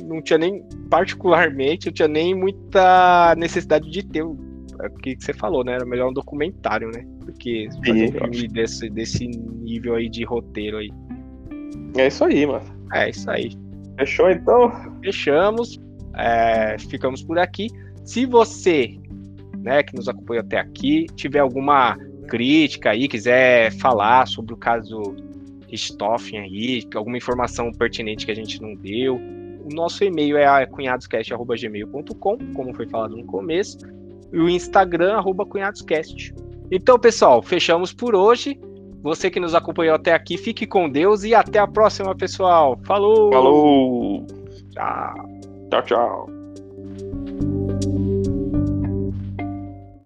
não tinha nem particularmente, eu tinha nem muita necessidade de ter o que você falou, né? Era melhor um documentário, né? Do que fazer um filme desse, desse nível aí de roteiro aí. É isso aí, mano. É isso aí. Fechou então? Fechamos. É, ficamos por aqui. Se você, né, que nos acompanhou até aqui, tiver alguma crítica aí, quiser falar sobre o caso Richthofen aí, alguma informação pertinente que a gente não deu, o nosso e-mail é cunhadoscast.gmail.com, como foi falado no começo, e o Instagram, arroba cunhadoscast. Então, pessoal, fechamos por hoje. Você que nos acompanhou até aqui, fique com Deus e até a próxima, pessoal. Falou! Falou! Tchau! Tchau, tchau!